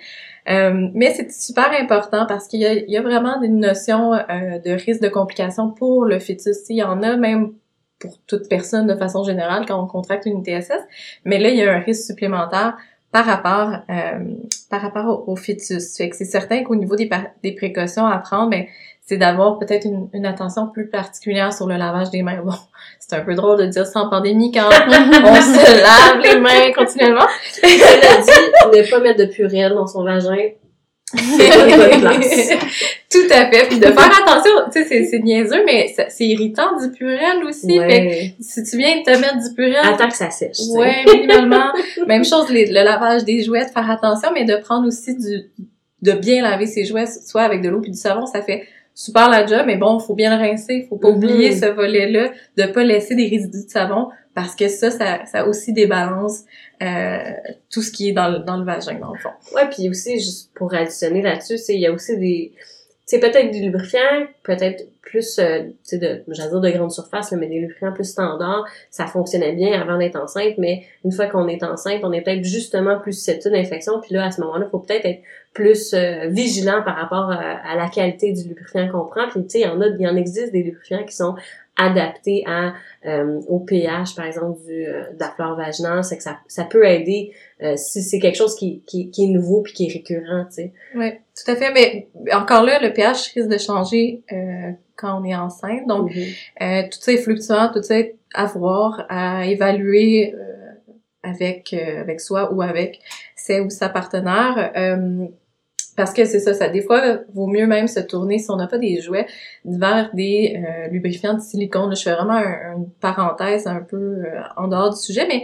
Euh, mais c'est super important parce qu'il y y a vraiment une notion euh, de risque de complications pour le fœtus. Il y en a même pour toute personne de façon générale quand on contracte une TSS, mais là, il y a un risque supplémentaire par rapport euh, par rapport au, fœtus. Fait que c'est certain qu'au niveau des, des précautions à prendre, ben, c'est d'avoir peut-être une, une, attention plus particulière sur le lavage des mains. Bon, c'est un peu drôle de dire ça en pandémie quand on se lave les mains continuellement. Cela dit, ne pas mettre de purée dans son vagin. C'est Tout à fait. Puis de faire attention, tu sais, c'est niaiseux, mais c'est irritant du purel aussi. Fait si tu viens de te mettre du purel... Attends que ça sèche. Ouais, minimalement. Même chose, le lavage des jouets, de faire attention, mais de prendre aussi du de bien laver ses jouets, soit avec de l'eau puis du savon, ça fait super la job, mais bon, faut bien le rincer, faut pas mm-hmm. oublier ce volet-là, de pas laisser des résidus de savon, parce que ça, ça, ça aussi débalance euh, tout ce qui est dans le, dans le vagin, dans le fond. Ouais, puis aussi, juste pour additionner là-dessus, c'est il y a aussi des... C'est peut-être du lubrifiant, peut-être plus, euh, tu sais, de, j'allais dire de grande surface, mais des lubrifiants plus standards, ça fonctionnait bien avant d'être enceinte, mais une fois qu'on est enceinte, on est peut-être justement plus susceptible d'infection, puis là, à ce moment-là, faut peut-être être plus euh, vigilant par rapport à, la qualité du lubrifiant qu'on prend. Puis tu sais, il y en a, il y en existe des lubrifiants qui sont adaptés à euh, au pH par exemple du euh, de la flore vaginale, c'est que ça, ça peut aider si c'est quelque chose qui, qui, qui, est nouveau puis qui est récurrent, tu sais. Oui, tout à fait. Mais encore là, le pH risque de changer quand on est enceinte. Donc, mm-hmm. tout ça est fluctuant, tout ça est à voir, à évaluer avec avec soi ou avec ses ou sa partenaire parce que c'est ça, ça des fois vaut mieux même se tourner si on n'a pas des jouets vers des euh, lubrifiants de silicone. je fais vraiment une parenthèse un peu euh, en dehors du sujet, mais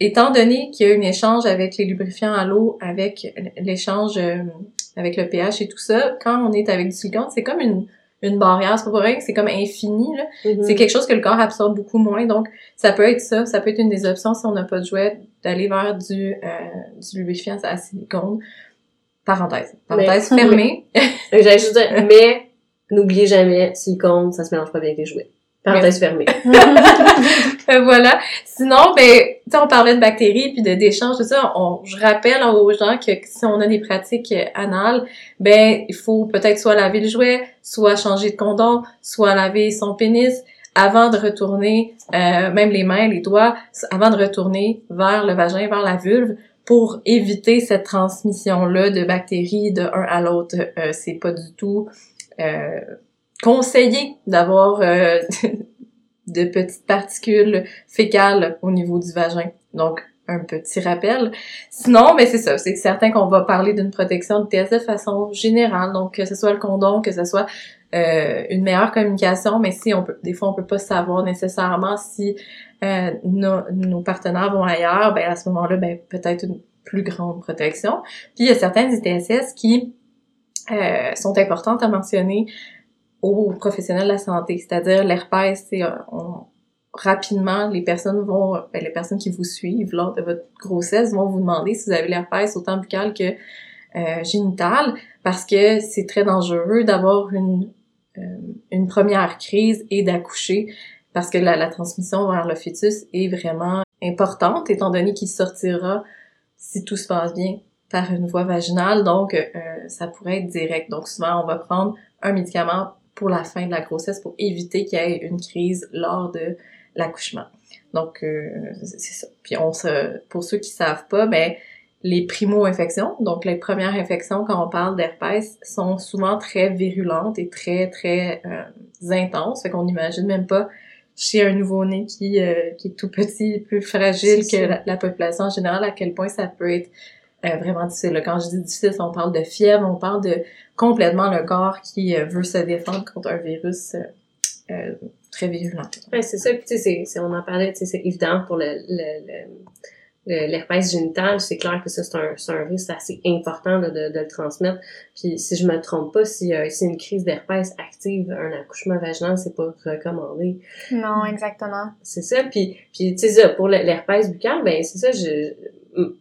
étant donné qu'il y a un échange avec les lubrifiants à l'eau, avec l'échange euh, avec le pH et tout ça, quand on est avec du silicone, c'est comme une une barrière, c'est pas pour rien que c'est comme infini là. Mm-hmm. C'est quelque chose que le corps absorbe beaucoup moins, donc ça peut être ça, ça peut être une des options si on n'a pas de jouet d'aller vers du du lubrifiant à silicone Parenthèse. Parenthèse fermée. J'allais juste dire, mais n'oubliez jamais, silicone, ça se mélange pas bien avec les jouets. Parenthèse fermée. voilà. Sinon, ben, tu on parlait de bactéries puis de d'échanges, tout ça. On, je rappelle aux gens que si on a des pratiques anales, ben, il faut peut-être soit laver le jouet, soit changer de condom, soit laver son pénis avant de retourner, euh, même les mains, les doigts, avant de retourner vers le vagin, vers la vulve, pour éviter cette transmission-là de bactéries de un à l'autre. Euh, c'est pas du tout euh, conseillé d'avoir euh, de petites particules fécales au niveau du vagin. Donc, un petit rappel. Sinon, ben, c'est ça, c'est certain qu'on va parler d'une protection de TSF de façon générale, donc que ce soit le condom, que ce soit euh, une meilleure communication, mais si on peut, des fois on peut pas savoir nécessairement si euh, nos, partenaires vont ailleurs, ben à ce moment-là, ben peut-être une plus grande protection. Puis il y a certaines ITSS qui euh, sont importantes à mentionner aux professionnels de la santé, c'est-à-dire l'herpès, c'est rapidement les personnes vont, ben, les personnes qui vous suivent lors de votre grossesse vont vous demander si vous avez l'herpès autant buccal que euh, génital, parce que c'est très dangereux d'avoir une euh, une première crise et d'accoucher parce que la, la, transmission vers le fœtus est vraiment importante étant donné qu'il sortira si tout se passe bien par une voie vaginale. Donc euh, ça pourrait être direct. Donc souvent on va prendre un médicament pour la fin de la grossesse pour éviter qu'il y ait une crise lors de l'accouchement. Donc euh, c'est ça. Puis on se pour ceux qui savent pas ben les primo-infections, donc les premières infections quand on parle d'herpès, sont souvent très virulentes et très, très euh, intenses. Fait qu'on n'imagine même pas chez un nouveau-né qui, euh, qui est tout petit, plus fragile que la, population en général, à quel point ça peut être euh, vraiment difficile. Quand je dis difficile, on parle de fièvre, on parle de complètement le corps qui veut se défendre contre un virus très virulent. Ouais, c'est ça. Puis, tu sais, on en parlait, tu sais, c'est évident pour le, le l'herpès génital, c'est clair que ça, c'est un, un risque assez important de, de, le transmettre. Puis si je me trompe pas, si, euh, si une crise d'herpès active un accouchement vaginal, c'est pas recommandé. Non, exactement. C'est ça. Puis, puis tu sais ça, pour l'herpès buccal, ben c'est ça, je,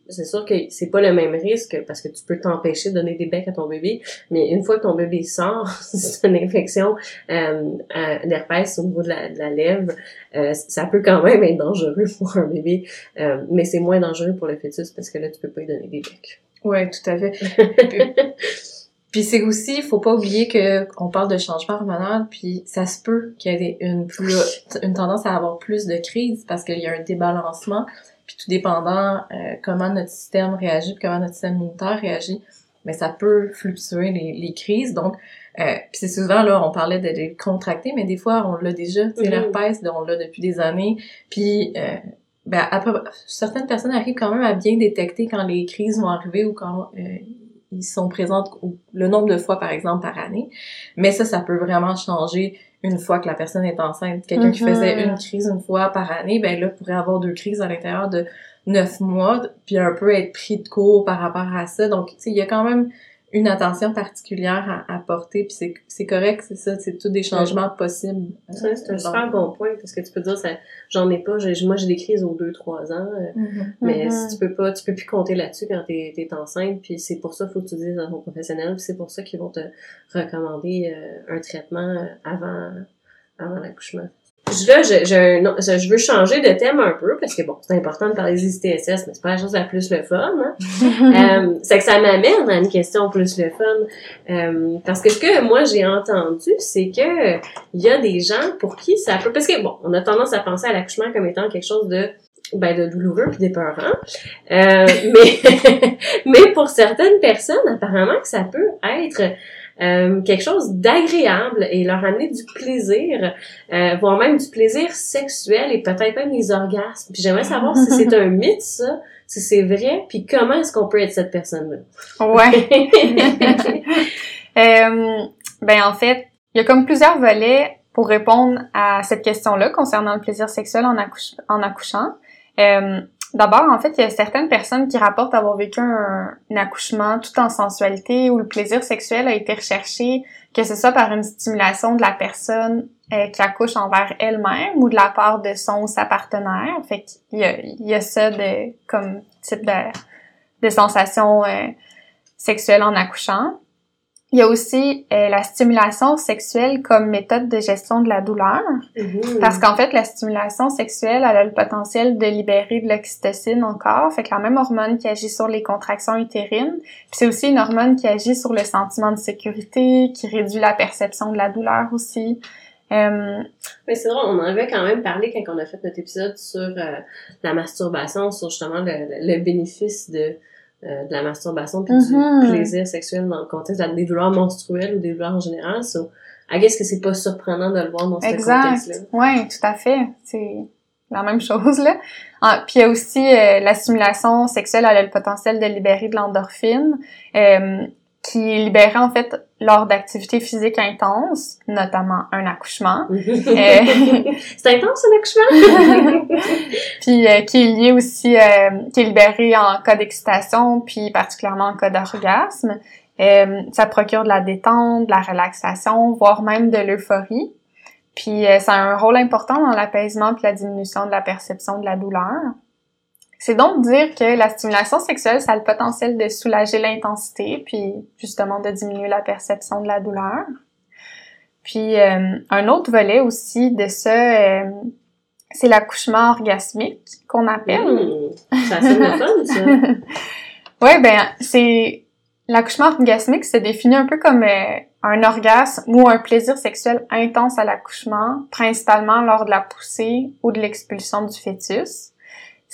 c'est sûr que c'est pas le même risque parce que tu peux t'empêcher de donner des becs à ton bébé, mais une fois que ton bébé sort, c'est une infection euh, d'herpès au niveau de la, de la lèvre, euh, ça peut quand même être dangereux pour un bébé, euh, mais c'est moins dangereux pour le fœtus parce que là, tu peux pas lui donner des becs. Ouais, tout à fait. puis, c'est aussi, il faut pas oublier que on parle de changement hormonal, puis ça se peut qu'il y ait une plus une tendance à avoir plus de crises parce qu'il y a un débalancement puis tout dépendant euh, comment notre système réagit, puis comment notre système immunitaire réagit, mais ça peut fluctuer les, les crises. Donc, euh, c'est souvent là, on parlait de les contracter, mais des fois on l'a déjà, tu sais, mm-hmm. l'herpès, on l'a depuis des années. Puis euh, ben après, certaines personnes arrivent quand même à bien détecter quand les crises vont arriver ou quand euh, ils sont présentes le nombre de fois par exemple par année. Mais ça, ça peut vraiment changer une fois que la personne est enceinte. Quelqu'un qui faisait mm-hmm. une crise une fois par année, ben là, pourrait avoir deux crises à l'intérieur de neuf mois, puis un peu être pris de court par rapport à ça. Donc, tu sais, il y a quand même une attention particulière à, apporter, puis c'est correct, c'est ça, c'est tous des changements possibles. Euh, c'est un super bon point, parce que tu peux dire, j'en ai pas, moi j'ai des crises aux deux, trois ans, euh, mm-hmm. mais mm-hmm. si tu peux pas, tu peux plus compter là-dessus quand t'es es enceinte, puis c'est pour ça qu'il faut que tu dises à ton professionnel, c'est pour ça qu'ils vont te recommander euh, un traitement avant, avant l'accouchement là, je, je, je, veux changer de thème un peu parce que bon, c'est important de parler des ITSS, mais c'est pas la chose la plus le fun. Hein? euh, c'est que ça m'amène à une question plus le fun. Euh, parce que ce que moi j'ai entendu, c'est que il y a des gens pour qui ça peut. Parce que bon, on a tendance à penser à l'accouchement comme étant quelque chose de ben de douloureux puis d'épeurant. Euh, mais mais pour certaines personnes, apparemment que ça peut être euh, quelque chose d'agréable et leur amener du plaisir, euh, voire même du plaisir sexuel et peut-être même des orgasmes. Puis j'aimerais savoir si c'est un mythe, ça, si c'est vrai, puis comment est-ce qu'on peut être cette personne-là? Ouais. euh, ben en fait, il y a comme plusieurs volets pour répondre à cette question-là concernant le plaisir sexuel en, accouch en accouchant. Euh, D'abord, en fait, il y a certaines personnes qui rapportent avoir vécu un, accouchement tout en sensualité où le plaisir sexuel a été recherché, que ce soit par une stimulation de la personne euh, qui accouche envers elle-même ou de la part de son ou sa partenaire. Fait qu'il y a, il y a ça de, comme type de, de sensation euh, sexuelle en accouchant. Il y a aussi euh, la stimulation sexuelle comme méthode de gestion de la douleur. Mm-hmm. Parce qu'en fait, la stimulation sexuelle, elle a le potentiel de libérer de l'oxytocine encore. Fait que la même hormone qui agit sur les contractions utérines. Puis c'est aussi une hormone qui agit sur le sentiment de sécurité, qui réduit la perception de la douleur aussi. Euh, Mais c'est drôle, on en avait quand même parlé quand on a fait notre épisode sur euh, la masturbation, sur justement le bénéfice de euh, de la masturbation puis du mm-hmm. plaisir sexuel dans le contexte des douleurs menstruelles ou des douleurs en général. So, I guess que c'est pas surprenant de le voir dans ce contexte-là. Oui, tout à fait. C'est la même chose, là. Ah, puis il y a aussi euh, la stimulation sexuelle, elle a le potentiel de libérer de l'endorphine. Euh, qui est en fait lors d'activités physiques intenses, notamment un accouchement. Euh, c'est intense un accouchement? puis euh, qui est lié aussi, euh, qui est libéré en cas d'excitation, puis particulièrement en cas d'orgasme. ça procure de la détente, de la relaxation, voire même de l'euphorie. Puis ça a un rôle important dans l'apaisement puis la diminution de la perception de la douleur. C'est donc dire que la stimulation sexuelle, ça a le potentiel de soulager l'intensité, puis justement de diminuer la perception de la douleur. Puis euh, un autre volet aussi de ça, euh, c'est l'accouchement orgasmique qu'on appelle. Mmh, ça sonne le fun, ça. ouais, ben c'est l'accouchement orgasmique se définit un peu comme euh, un orgasme ou un plaisir sexuel intense à l'accouchement, principalement lors de la poussée ou de l'expulsion du fœtus.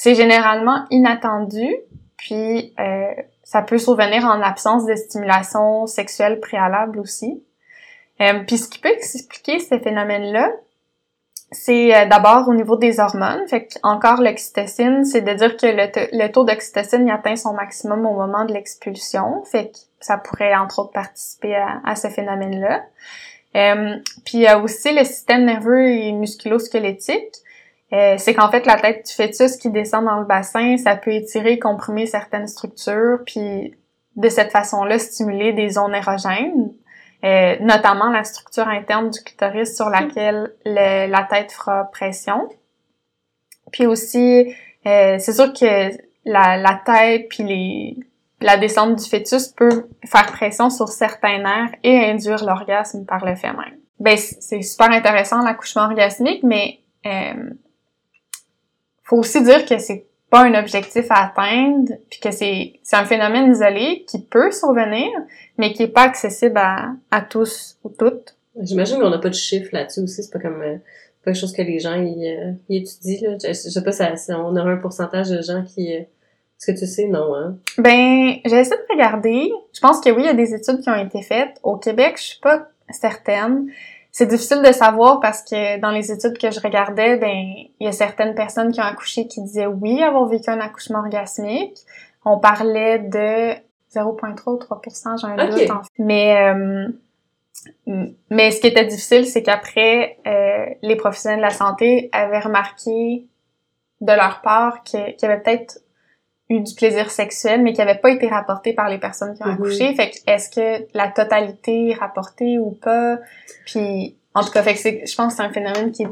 C'est généralement inattendu, puis euh, ça peut survenir en absence de stimulation sexuelle préalable aussi. Euh, puis ce qui peut expliquer ces phénomènes-là, c'est euh, d'abord au niveau des hormones. Fait encore l'oxytocine, c'est de dire que le, taux d'oxytocine atteint son maximum au moment de l'expulsion. Fait que ça pourrait entre autres participer à, ce phénomène-là. Euh, puis il y a aussi le système nerveux et musculo-squelettique. Euh, c'est qu'en fait la tête du fœtus qui descend dans le bassin, ça peut étirer, comprimer certaines structures, puis de cette façon-là stimuler des zones érogènes. Euh, notamment la structure interne du clitoris sur laquelle la tête fera pression. Puis aussi, euh, c'est sûr que la, la tête puis les, la descente du fœtus peut faire pression sur certains nerfs et induire l'orgasme par le fait. Ben, c'est super intéressant l'accouchement orgasmique, mais euh, faut aussi dire que c'est pas un objectif à atteindre, puis que c'est c'est un phénomène isolé qui peut survenir, mais qui est pas accessible à, à tous ou toutes. J'imagine qu'on n'a pas de chiffres là-dessus aussi, c'est pas comme euh, pas quelque chose que les gens ils, euh, étudient là. Je, sais pas si on aura un pourcentage de gens qui euh, est-ce que tu sais? Non hein? Ben, j'ai essayé de regarder. Je pense que oui, il y a des études qui ont été faites au Québec, je suis pas certaine. C'est difficile de savoir parce que dans les études que je regardais, ben il y a certaines personnes qui ont accouché qui disaient oui avoir vécu un accouchement orgasmique. On parlait de 0.3 ou 3 j'ai un doute. En fait. Mais euh, mais ce qui était difficile, c'est qu'après euh, les professionnels de la santé avaient remarqué de leur part qu'il y avait peut-être eu du plaisir sexuel, mais qui n'avait pas été rapporté par les personnes qui ont mhm. accouché. Fait que est-ce que la totalité est rapportée ou pas? Puis, en tout cas, fait que je pense que c'est un phénomène qui,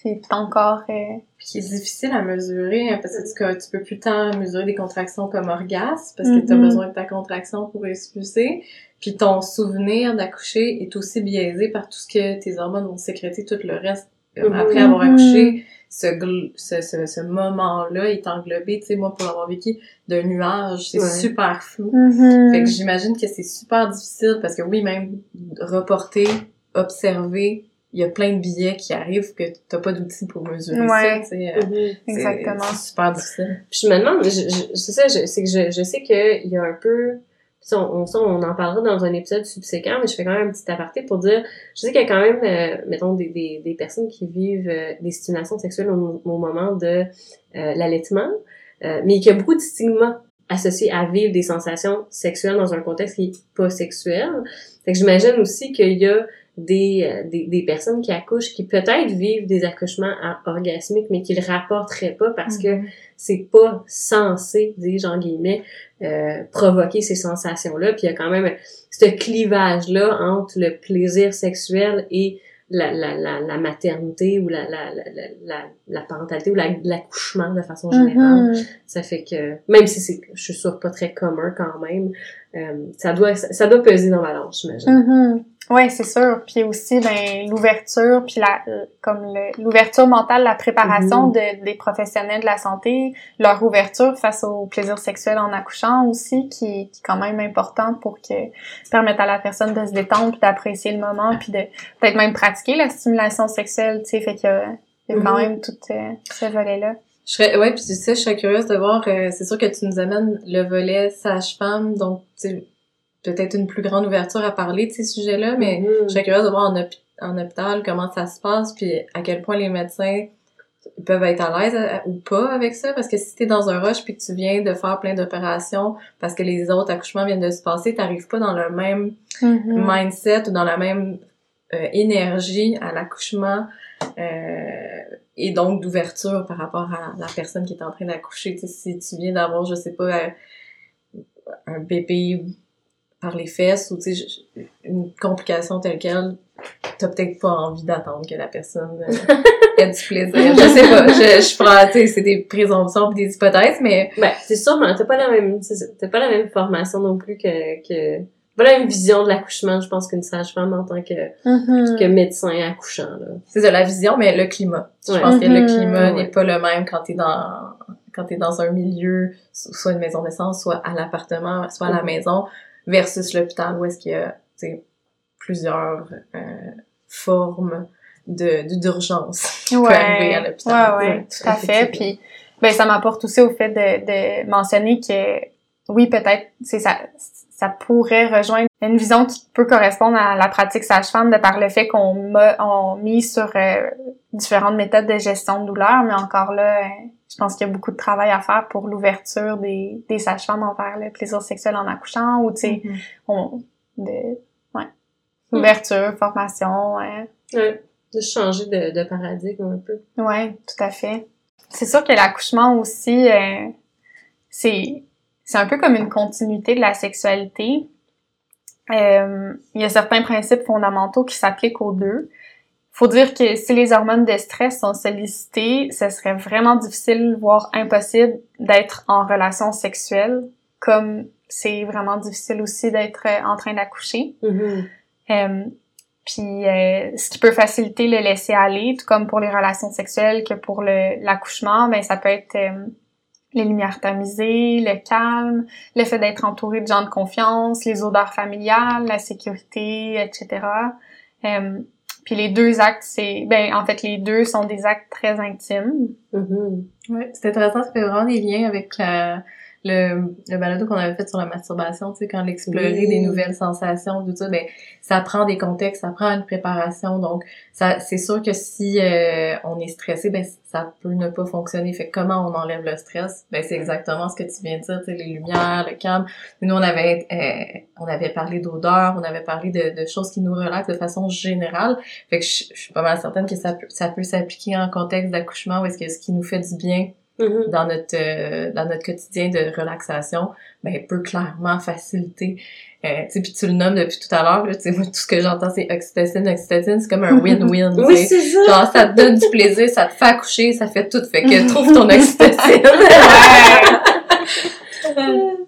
qui est encore... Euh... qui est difficile à mesurer, hein, parce que tu, peux plus tant mesurer des contractions comme orgasme, parce que tu as mhm. besoin de ta contraction pour expulser. Puis ton souvenir d'accoucher est aussi biaisé par tout ce que tes hormones vont sécréter, tout le reste, euh, mhm. après avoir accouché ce, ce, ce, moment-là est englobé, tu sais, moi, pour l'avoir vécu, d'un nuage, c'est super flou. Mm-hmm. Fait que j'imagine que c'est super difficile parce que oui, même reporter, observer, il y a plein de billets qui arrivent que t'as pas d'outils pour mesurer ça, tu sais. Euh, mm-hmm. Exactement. C'est super difficile. Puis je me demande, c'est ça, c'est que je, je sais qu'il y a un peu on, en parlera dans un épisode subséquent, mais je fais quand même un petit aparté pour dire, je sais qu'il y a quand même, euh, mettons, des, des, des, personnes qui vivent euh, des stimulations sexuelles au, moment de euh, l'allaitement, mais qu'il y a beaucoup de stigmas associés à vivre des sensations sexuelles dans un contexte qui est pas sexuel. Fait que j'imagine aussi qu'il y a des, des, des, personnes qui accouchent qui peut-être vivent des accouchements orgasmiques, mais qui le rapporteraient pas parce que mm-hmm. C'est pas censé, dis-je en guillemets, euh, provoquer ces sensations-là. Puis il y a quand même ce clivage-là entre le plaisir sexuel et la, la, la, la maternité ou la, la, la, la, parentalité ou l'accouchement de façon générale. Mm-hmm. Ça fait que, même si c'est, je suis sûre, pas très commun quand même, euh, ça doit ça doit peser dans ma balance, j'imagine. Mm-hmm. Ouais, c'est sûr. Puis aussi, ben l'ouverture, puis la comme l'ouverture mentale, la préparation mm-hmm. de, des professionnels de la santé, leur ouverture face au plaisir sexuel en accouchant aussi, qui, qui est quand même importante pour que permettre à la personne de se détendre, puis d'apprécier le moment, puis de peut-être même pratiquer la stimulation sexuelle. Tu sais, fait que y a quand même tout euh, ce volet-là. Je serais, ouais, puis tu sais, je serais curieuse de voir, euh, c'est sûr que tu nous amènes le volet sage-femme, donc peut-être une plus grande ouverture à parler de ces sujets-là, mais mm-hmm. je serais curieuse de voir en, en, hôpital comment ça se passe, puis à quel point les médecins peuvent être à l'aise euh, ou pas avec ça, parce que si t'es dans un rush puis que tu viens de faire plein d'opérations parce que les autres accouchements viennent de se passer, t'arrives pas dans le même mm-hmm. mindset ou dans la même énergie à l'accouchement euh, et donc d'ouverture par rapport à la personne qui est en train d'accoucher. Si tu viens d'avoir, je sais pas, euh, un bébé par les fesses ou une complication telle quelle, t'as peut-être pas envie d'attendre que la personne ait du plaisir. Je sais pas, je, je prends, tu sais, c'est des présomptions pis des hypothèses, mais... Ben, c'est sûr, mais t'as pas la même, t'as pas la même formation non plus que, que voilà une vision de l'accouchement, je pense qu'une sage-femme en tant que, Mhm. que médecin accouchant, là. C'est ça, la vision, mais le climat. Je Ouais. pense que le Mhm. climat Ouais. n'est pas le même quand t'es dans quand t'es dans un milieu, so- soit une maison de naissance, soit à l'appartement, soit à la Mhm. maison, versus l'hôpital où est-ce qu'il y a tu sais, plusieurs euh, formes de de- d'urgence qui peuvent arriver à l'hôpital. ouais, ouais, Ouais, tout à fait. Puis, ben, ça m'apporte aussi au fait de, de mentionner que, oui, peut-être, c'est ça, ça pourrait rejoindre une vision qui peut correspondre à la pratique sage-femme de par le fait qu'on m'a on mise sur euh, différentes méthodes de gestion de douleur, mais encore là, euh, je pense qu'il y a beaucoup de travail à faire pour l'ouverture des, des sages-femmes envers le plaisir sexuel en accouchant ou, tu sais, Mhm. on, de, ouais, ouverture, formation, ouais. Ouais. De changer de, de paradigme un peu. Ouais, tout à fait. C'est sûr que l'accouchement aussi, euh, c'est c'est un peu comme une continuité de la sexualité. Euh, il y a certains principes fondamentaux qui s'appliquent aux deux. Faut dire que si les hormones de stress sont sollicitées, ce serait vraiment difficile, voire impossible, d'être en relation sexuelle, comme c'est vraiment difficile aussi d'être euh, en train d'accoucher. Mhm. Euh, puis euh, ce qui peut faciliter le laisser aller, tout comme pour les relations sexuelles que pour l'accouchement, ben ça peut être euh, les lumières tamisées, le calme, le fait d'être entouré de gens de confiance, les odeurs familiales, la sécurité, etc. Euh, puis les deux actes, c'est ben en fait les deux sont des actes très intimes. Mhm. Ouais, c'est intéressant, ça fait vraiment des liens avec la, le, le balado qu'on avait fait sur la masturbation, tu sais, quand l'explorer Oui. des nouvelles sensations, tout ça, ben, ça prend des contextes, ça prend une préparation, donc, ça, c'est sûr que si euh, on est stressé, ben, ça peut ne pas fonctionner. Fait que comment on enlève le stress? Ben, c'est exactement ce que tu viens de dire, tu sais, les lumières, le calme. Nous, on avait, euh, on avait parlé d'odeur, on avait parlé de, de choses qui nous relaxent de façon générale. Fait que je, je suis pas mal certaine que ça peut, ça peut s'appliquer en contexte d'accouchement où est-ce que ce qui nous fait du bien Mhm. dans notre euh, dans notre quotidien de relaxation, ben peut clairement faciliter. Euh, tu sais, puis tu le nommes depuis tout à l'heure, là, tu sais, moi, tout ce que j'entends, c'est oxytocine, oxytocine, c'est comme un win-win, Oui, c'est ça! Genre, ça te donne du plaisir, ça te fait accoucher, ça fait tout. Fait que trouve ton oxytocine. Ouais,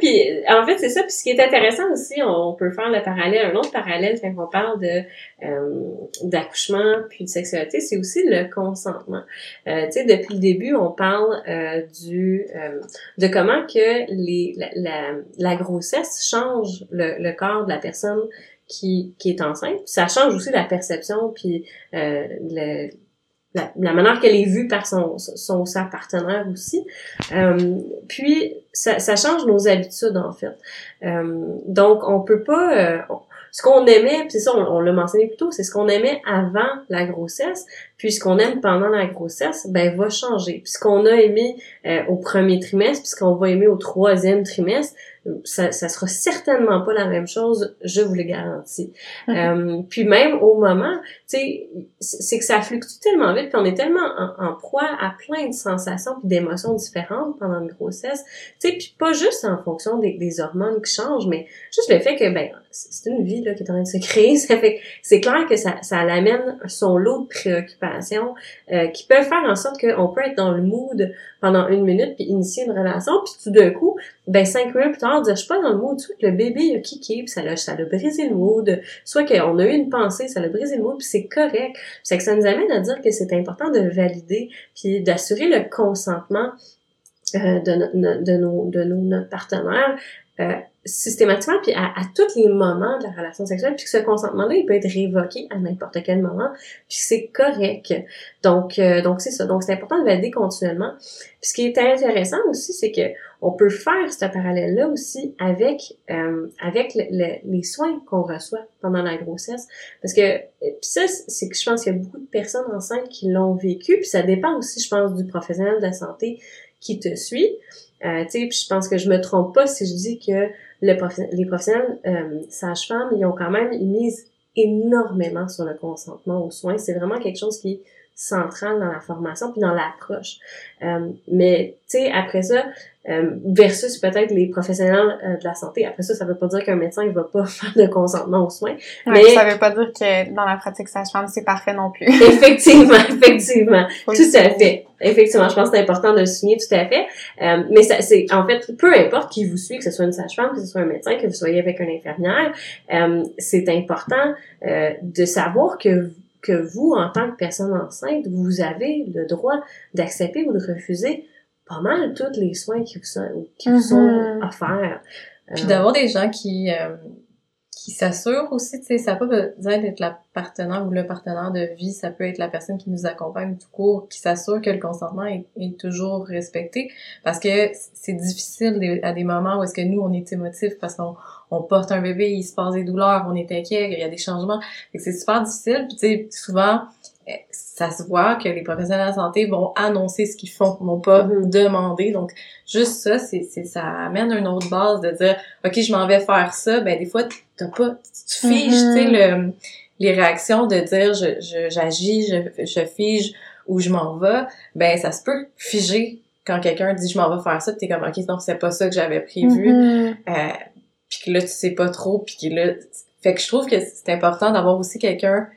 puis en fait c'est ça. Puis ce qui est intéressant aussi, on peut faire le parallèle, un autre parallèle quand on parle de euh, d'accouchement puis de sexualité, c'est aussi le consentement. Euh, tu sais, depuis le début, on parle euh, du euh, de comment que les la, la, la grossesse change le, le corps de la personne qui qui est enceinte. Puis ça change aussi la perception puis euh, le la, la manière qu'elle est vue par son, son sa partenaire aussi. Euh, puis ça, ça change nos habitudes en fait. Euh, donc on peut pas euh, ce qu'on aimait, c'est ça, on, on l'a mentionné plus tôt, c'est ce qu'on aimait avant la grossesse, puis ce qu'on aime pendant la grossesse, ben va changer. Puis ce qu'on a aimé euh, au premier trimestre, puis ce qu'on va aimer au troisième trimestre, ça, ça sera certainement pas la même chose, je vous le garantis. Euh, puis même au moment, tu sais, c'est que ça fluctue tellement vite, puis on est tellement en, en proie à plein de sensations puis d'émotions différentes pendant une grossesse, tu sais, puis pas juste en fonction des, des hormones qui changent, mais juste le fait que, ben, c'est une vie, là, qui est en train de se créer, ça fait que c'est clair que ça, ça l'amène son lot de préoccupations euh, qui peuvent faire en sorte qu'on peut être dans le mood pendant une minute puis initier une relation, puis tout d'un coup, ben cinq minutes plus tard, dire je suis pas dans le mood, le bébé a kické, puis ça l'a ça l'a brisé le mood, soit qu'on a eu une pensée, ça l'a brisé le mood, puis c'est correct. C'est que ça nous amène à dire que c'est important de valider puis d'assurer le consentement euh, de, no- de nos de nos notre partenaire euh, systématiquement puis à, à tous les moments de la relation sexuelle puis que ce consentement là il peut être révoqué à n'importe quel moment puis c'est correct. Donc euh, donc c'est ça. Donc c'est important de valider continuellement. Puis ce qui est intéressant aussi c'est que on peut faire ce parallèle là aussi avec euh, avec le- le- les soins qu'on reçoit pendant la grossesse. Parce que euh, puis ça c'est que je pense qu'il y a beaucoup de personnes enceintes qui l'ont vécu puis ça dépend aussi je pense du professionnel de la santé qui te suit. Euh, tu sais, je pense que je me trompe pas si je dis que le profe- les professionnels euh, sages-femmes, ils ont quand même ils misent énormément sur le consentement aux soins. C'est vraiment quelque chose qui est central dans la formation puis dans l'approche. Euh, mais tu sais après ça euh, versus peut-être les professionnels euh, de la santé. Après ça, ça veut pas dire qu'un médecin il va pas faire de consentement aux soins. mais ça veut pas dire que dans la pratique sage-femme c'est parfait non plus. effectivement, effectivement, tout à fait. Effectivement, je pense que c'est important de le souligner tout à fait. Euh, mais ça, c'est en fait peu importe qui vous suit, que ce soit une sage-femme, que ce soit un médecin, que vous soyez avec un infirmière, c'est important de savoir que que vous, en tant que personne enceinte, vous avez le droit d'accepter ou de refuser pas mal tous les soins qui vous sont, qui vous sont mm-hmm. offerts. Puis d'avoir des gens qui, euh, qui s'assurent aussi, tu sais, ça peut pas besoin d'être la partenaire ou le partenaire de vie, ça peut être la personne qui nous accompagne tout court, qui s'assure que le consentement est, toujours respecté, parce que c'est difficile à des moments où est-ce que nous, on est émotifs parce qu'on on porte un bébé, il se passe des douleurs, on est inquiet, il y a des changements, c'est super difficile, puis tu sais, souvent, ça se voit que les professionnels de la santé vont annoncer ce qu'ils font, vont pas mm-hmm. demander. Donc, juste ça, c'est, ça amène une autre base de dire, OK, je m'en vais faire ça. Ben, des fois, t'as pas, tu figes, tu sais, mm-hmm. le, les réactions de dire, je, j'agis, je, je fige ou je m'en vais. Ben, ça se peut figer quand quelqu'un dit, je m'en vais faire ça, t'es comme, OK, non, c'est pas ça que j'avais prévu. Mm-hmm. Euh, puis que là, tu sais pas trop, puis que là, fait que je trouve que c'est important d'avoir aussi quelqu'un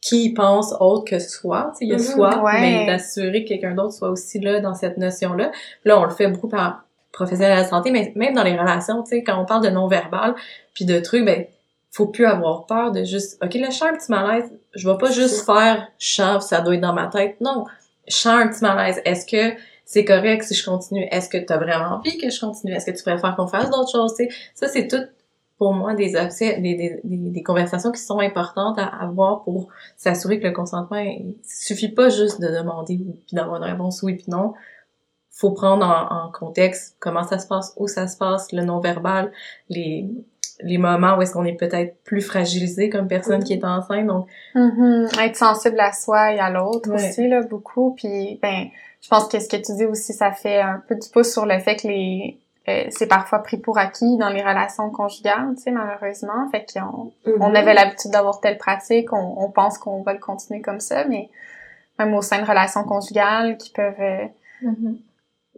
qui pense autre que soi. Il y a mhm, soi, mais d'assurer que quelqu'un d'autre soit aussi là dans cette notion-là. Là, on le fait beaucoup par professionnels de la santé, mais même dans les relations, tu sais, quand on parle de non-verbal, puis de trucs, ben, faut plus avoir peur de juste, OK, là, je sens un petit malaise, je vais pas juste faire « chant, ça doit être dans ma tête ». Non, je sens un petit malaise. Est-ce que c'est correct si je continue? Est-ce que tu as vraiment envie que je continue? Est-ce que tu préfères qu'on fasse d'autres choses? sais Ça, c'est tout pour moi des, des, des, des, conversations qui sont importantes à avoir pour s'assurer que le consentement il suffit pas juste de demander puis d'avoir une réponse oui puis non. Faut prendre en, en, contexte comment ça se passe où ça se passe le non verbal les les moments où est-ce qu'on est peut-être plus fragilisé comme personne qui est enceinte donc mm-hmm. être sensible à soi et à l'autre aussi là beaucoup puis ben je pense que ce que tu dis aussi ça fait un peu du pouce sur le fait que les euh, c'est parfois pris pour acquis dans les relations conjugales, tu sais, malheureusement. Fait qu'on mm-hmm. on avait l'habitude d'avoir telle pratique, on, on pense qu'on va le continuer comme ça, mais même au sein de relations conjugales qui peuvent... Euh, mm-hmm.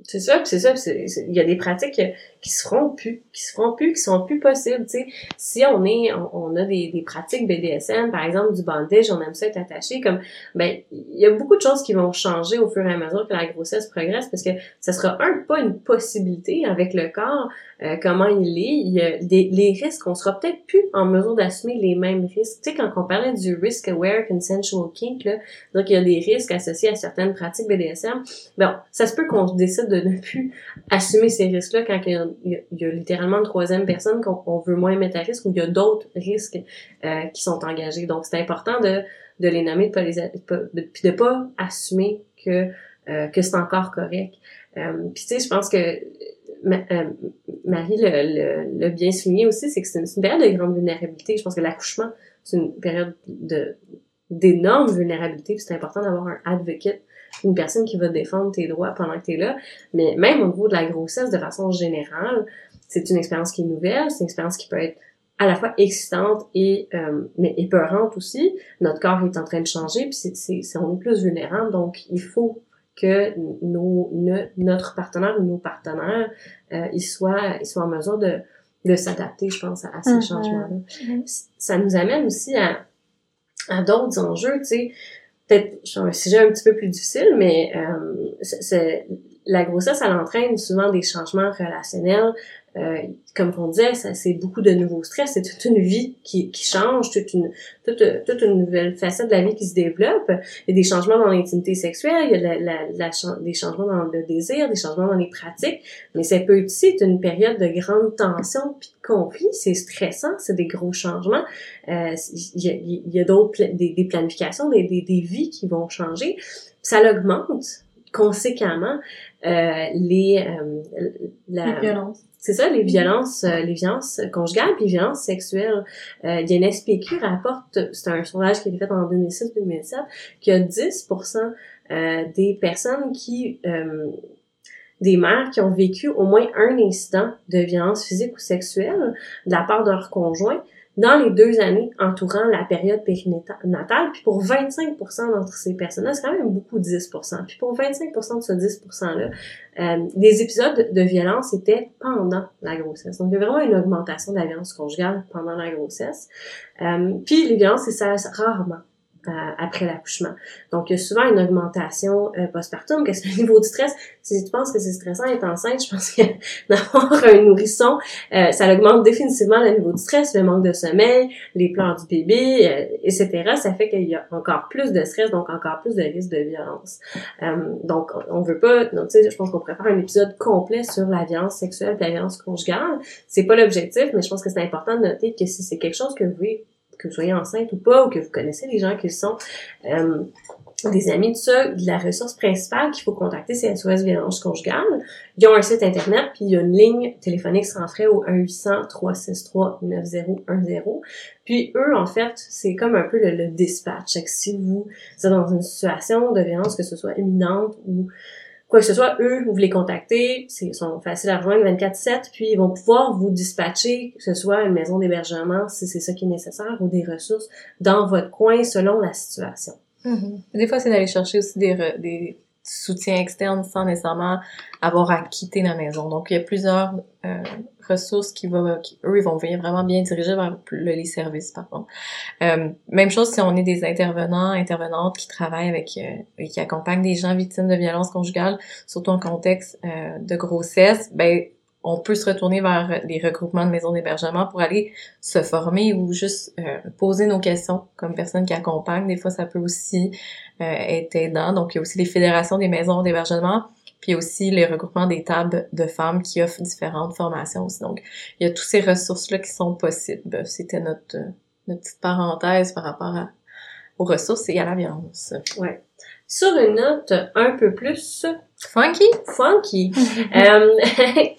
C'est ça, c'est ça, il y a des pratiques qui se feront plus, qui se feront plus, qui sont plus possibles, tu sais. Si on est, on, a des, des, pratiques BDSM, par exemple du bandage, on aime ça être attaché, comme, ben, il y a beaucoup de choses qui vont changer au fur et à mesure que la grossesse progresse, parce que ça sera un pas une possibilité avec le corps, euh, comment il est, il y a des, les risques, on sera peut-être plus en mesure d'assumer les mêmes risques. Tu sais, quand on parlait du risk aware consensual kink, là, donc il y a des risques associés à certaines pratiques BDSM, bon, ça se peut qu'on décide de ne plus assumer ces risques-là quand il y a il y, a, littéralement une troisième personne qu'on veut moins mettre à risque ou il y a d'autres risques euh, qui sont engagés. Donc, c'est important de, de les nommer, de pas les, de, de pas assumer que euh, que c'est encore correct. Euh, puis tu sais, je pense que euh, Marie le, bien souligné aussi, c'est que c'est une, période de grande vulnérabilité. Je pense que l'accouchement, c'est une période de d'énorme vulnérabilité. C'est important d'avoir un advocate une personne qui va défendre tes droits pendant que tu es là. Mais même au niveau de la grossesse, de façon générale, c'est une expérience qui est nouvelle, c'est une expérience qui peut être à la fois excitante et euh, mais épeurante aussi. Notre corps est en train de changer, puis c'est, c'est, on est plus vulnérable, donc il faut que nos, notre partenaire ou nos partenaires euh, ils soient ils soient en mesure de, de s'adapter, je pense, à, ces mm-hmm. changements-là. Mm-hmm. Ça nous amène aussi à, à d'autres enjeux, tu sais peut-être un sujet un petit peu plus difficile, mais euh, c'est la grossesse, elle entraîne souvent des changements relationnels, euh, comme on disait, c'est beaucoup de nouveaux stress, c'est toute une vie qui, qui change, toute une, toute, toute, une nouvelle facette de la vie qui se développe. Il y a des changements dans l'intimité sexuelle, il y a la, la, des changements dans le désir, des changements dans les pratiques, mais ça peut aussi être une période de grande tension puis de conflit, c'est stressant, c'est des gros changements. Euh, il y a, a d'autres, des, des, planifications, des, des, des vies qui vont changer. Ça l'augmente conséquemment les, euh, la, les violences c'est ça, les violences, euh, les violences conjugales puis les violences sexuelles. Euh, il y a une SPQ rapporte, c'est un sondage qui a été fait en 2006-2007, qu'il y a 10% euh, des personnes qui, des mères qui ont vécu au moins un incident de violence physique ou sexuelle de la part de leur conjoint. Dans les deux années entourant la période périnatale. Puis pour 25% d'entre ces personnes-là, c'est quand même beaucoup 10% Puis pour 25% de ce 10 %-là, euh, des épisodes de violence étaient pendant la grossesse. Donc il y a vraiment une augmentation de la violence conjugale pendant la grossesse. Euh, puis les violences, c'est rarement après l'accouchement. Donc, il y a souvent une augmentation euh, postpartum. Qu'est-ce que le niveau de stress? Si tu penses que c'est stressant d'être enceinte, je pense que d'avoir un nourrisson, euh, ça augmente définitivement le niveau de stress, le manque de sommeil, les pleurs du bébé, euh, etc. Ça fait qu'il y a encore plus de stress, donc encore plus de risque de violence. Euh, donc, on veut pas... Donc, tu sais, je pense qu'on pourrait faire un épisode complet sur la violence sexuelle la violence conjugale. C'est pas l'objectif, mais je pense que c'est important de noter que si c'est quelque chose que vous voulez que vous soyez enceinte ou pas, ou que vous connaissez des gens qui sont, euh, des amis, tout ça, la ressource principale qu'il faut contacter, c'est SOS Violence Conjugale. Ils ont un site internet, puis il y a une ligne téléphonique sans frais au 1-800-363-9010. Puis eux, en fait, c'est comme un peu le, le dispatch. Si vous êtes dans une situation de violence, que ce soit imminente ou quoi que ce soit, eux, vous les contacter, ils sont faciles à rejoindre 24-7, puis ils vont pouvoir vous dispatcher, que ce soit une maison d'hébergement, si c'est ça qui est nécessaire, ou des ressources dans votre coin selon la situation. Mm-hmm. Des fois, c'est d'aller chercher aussi des, des soutiens externes sans nécessairement avoir à quitter la maison. Donc, il y a plusieurs euh, ressources qui qui, eux, ils vont venir vraiment bien diriger vers le, les services, par contre. Euh, même chose si on est des intervenants, intervenantes qui travaillent avec euh, et qui accompagnent des gens victimes de violences conjugales, surtout en contexte euh, de grossesse, ben on peut se retourner vers les regroupements de maisons d'hébergement pour aller se former ou juste poser nos questions comme personne qui accompagne. Des fois, ça peut aussi être aidant. Donc, il y a aussi les fédérations des maisons d'hébergement puis aussi les regroupements des tables de femmes qui offrent différentes formations aussi. Donc, il y a toutes ces ressources-là qui sont possibles. C'était notre, notre petite parenthèse par rapport à, aux ressources et à la violence. Ouais. Sur une note un peu plus Funky? Funky. euh,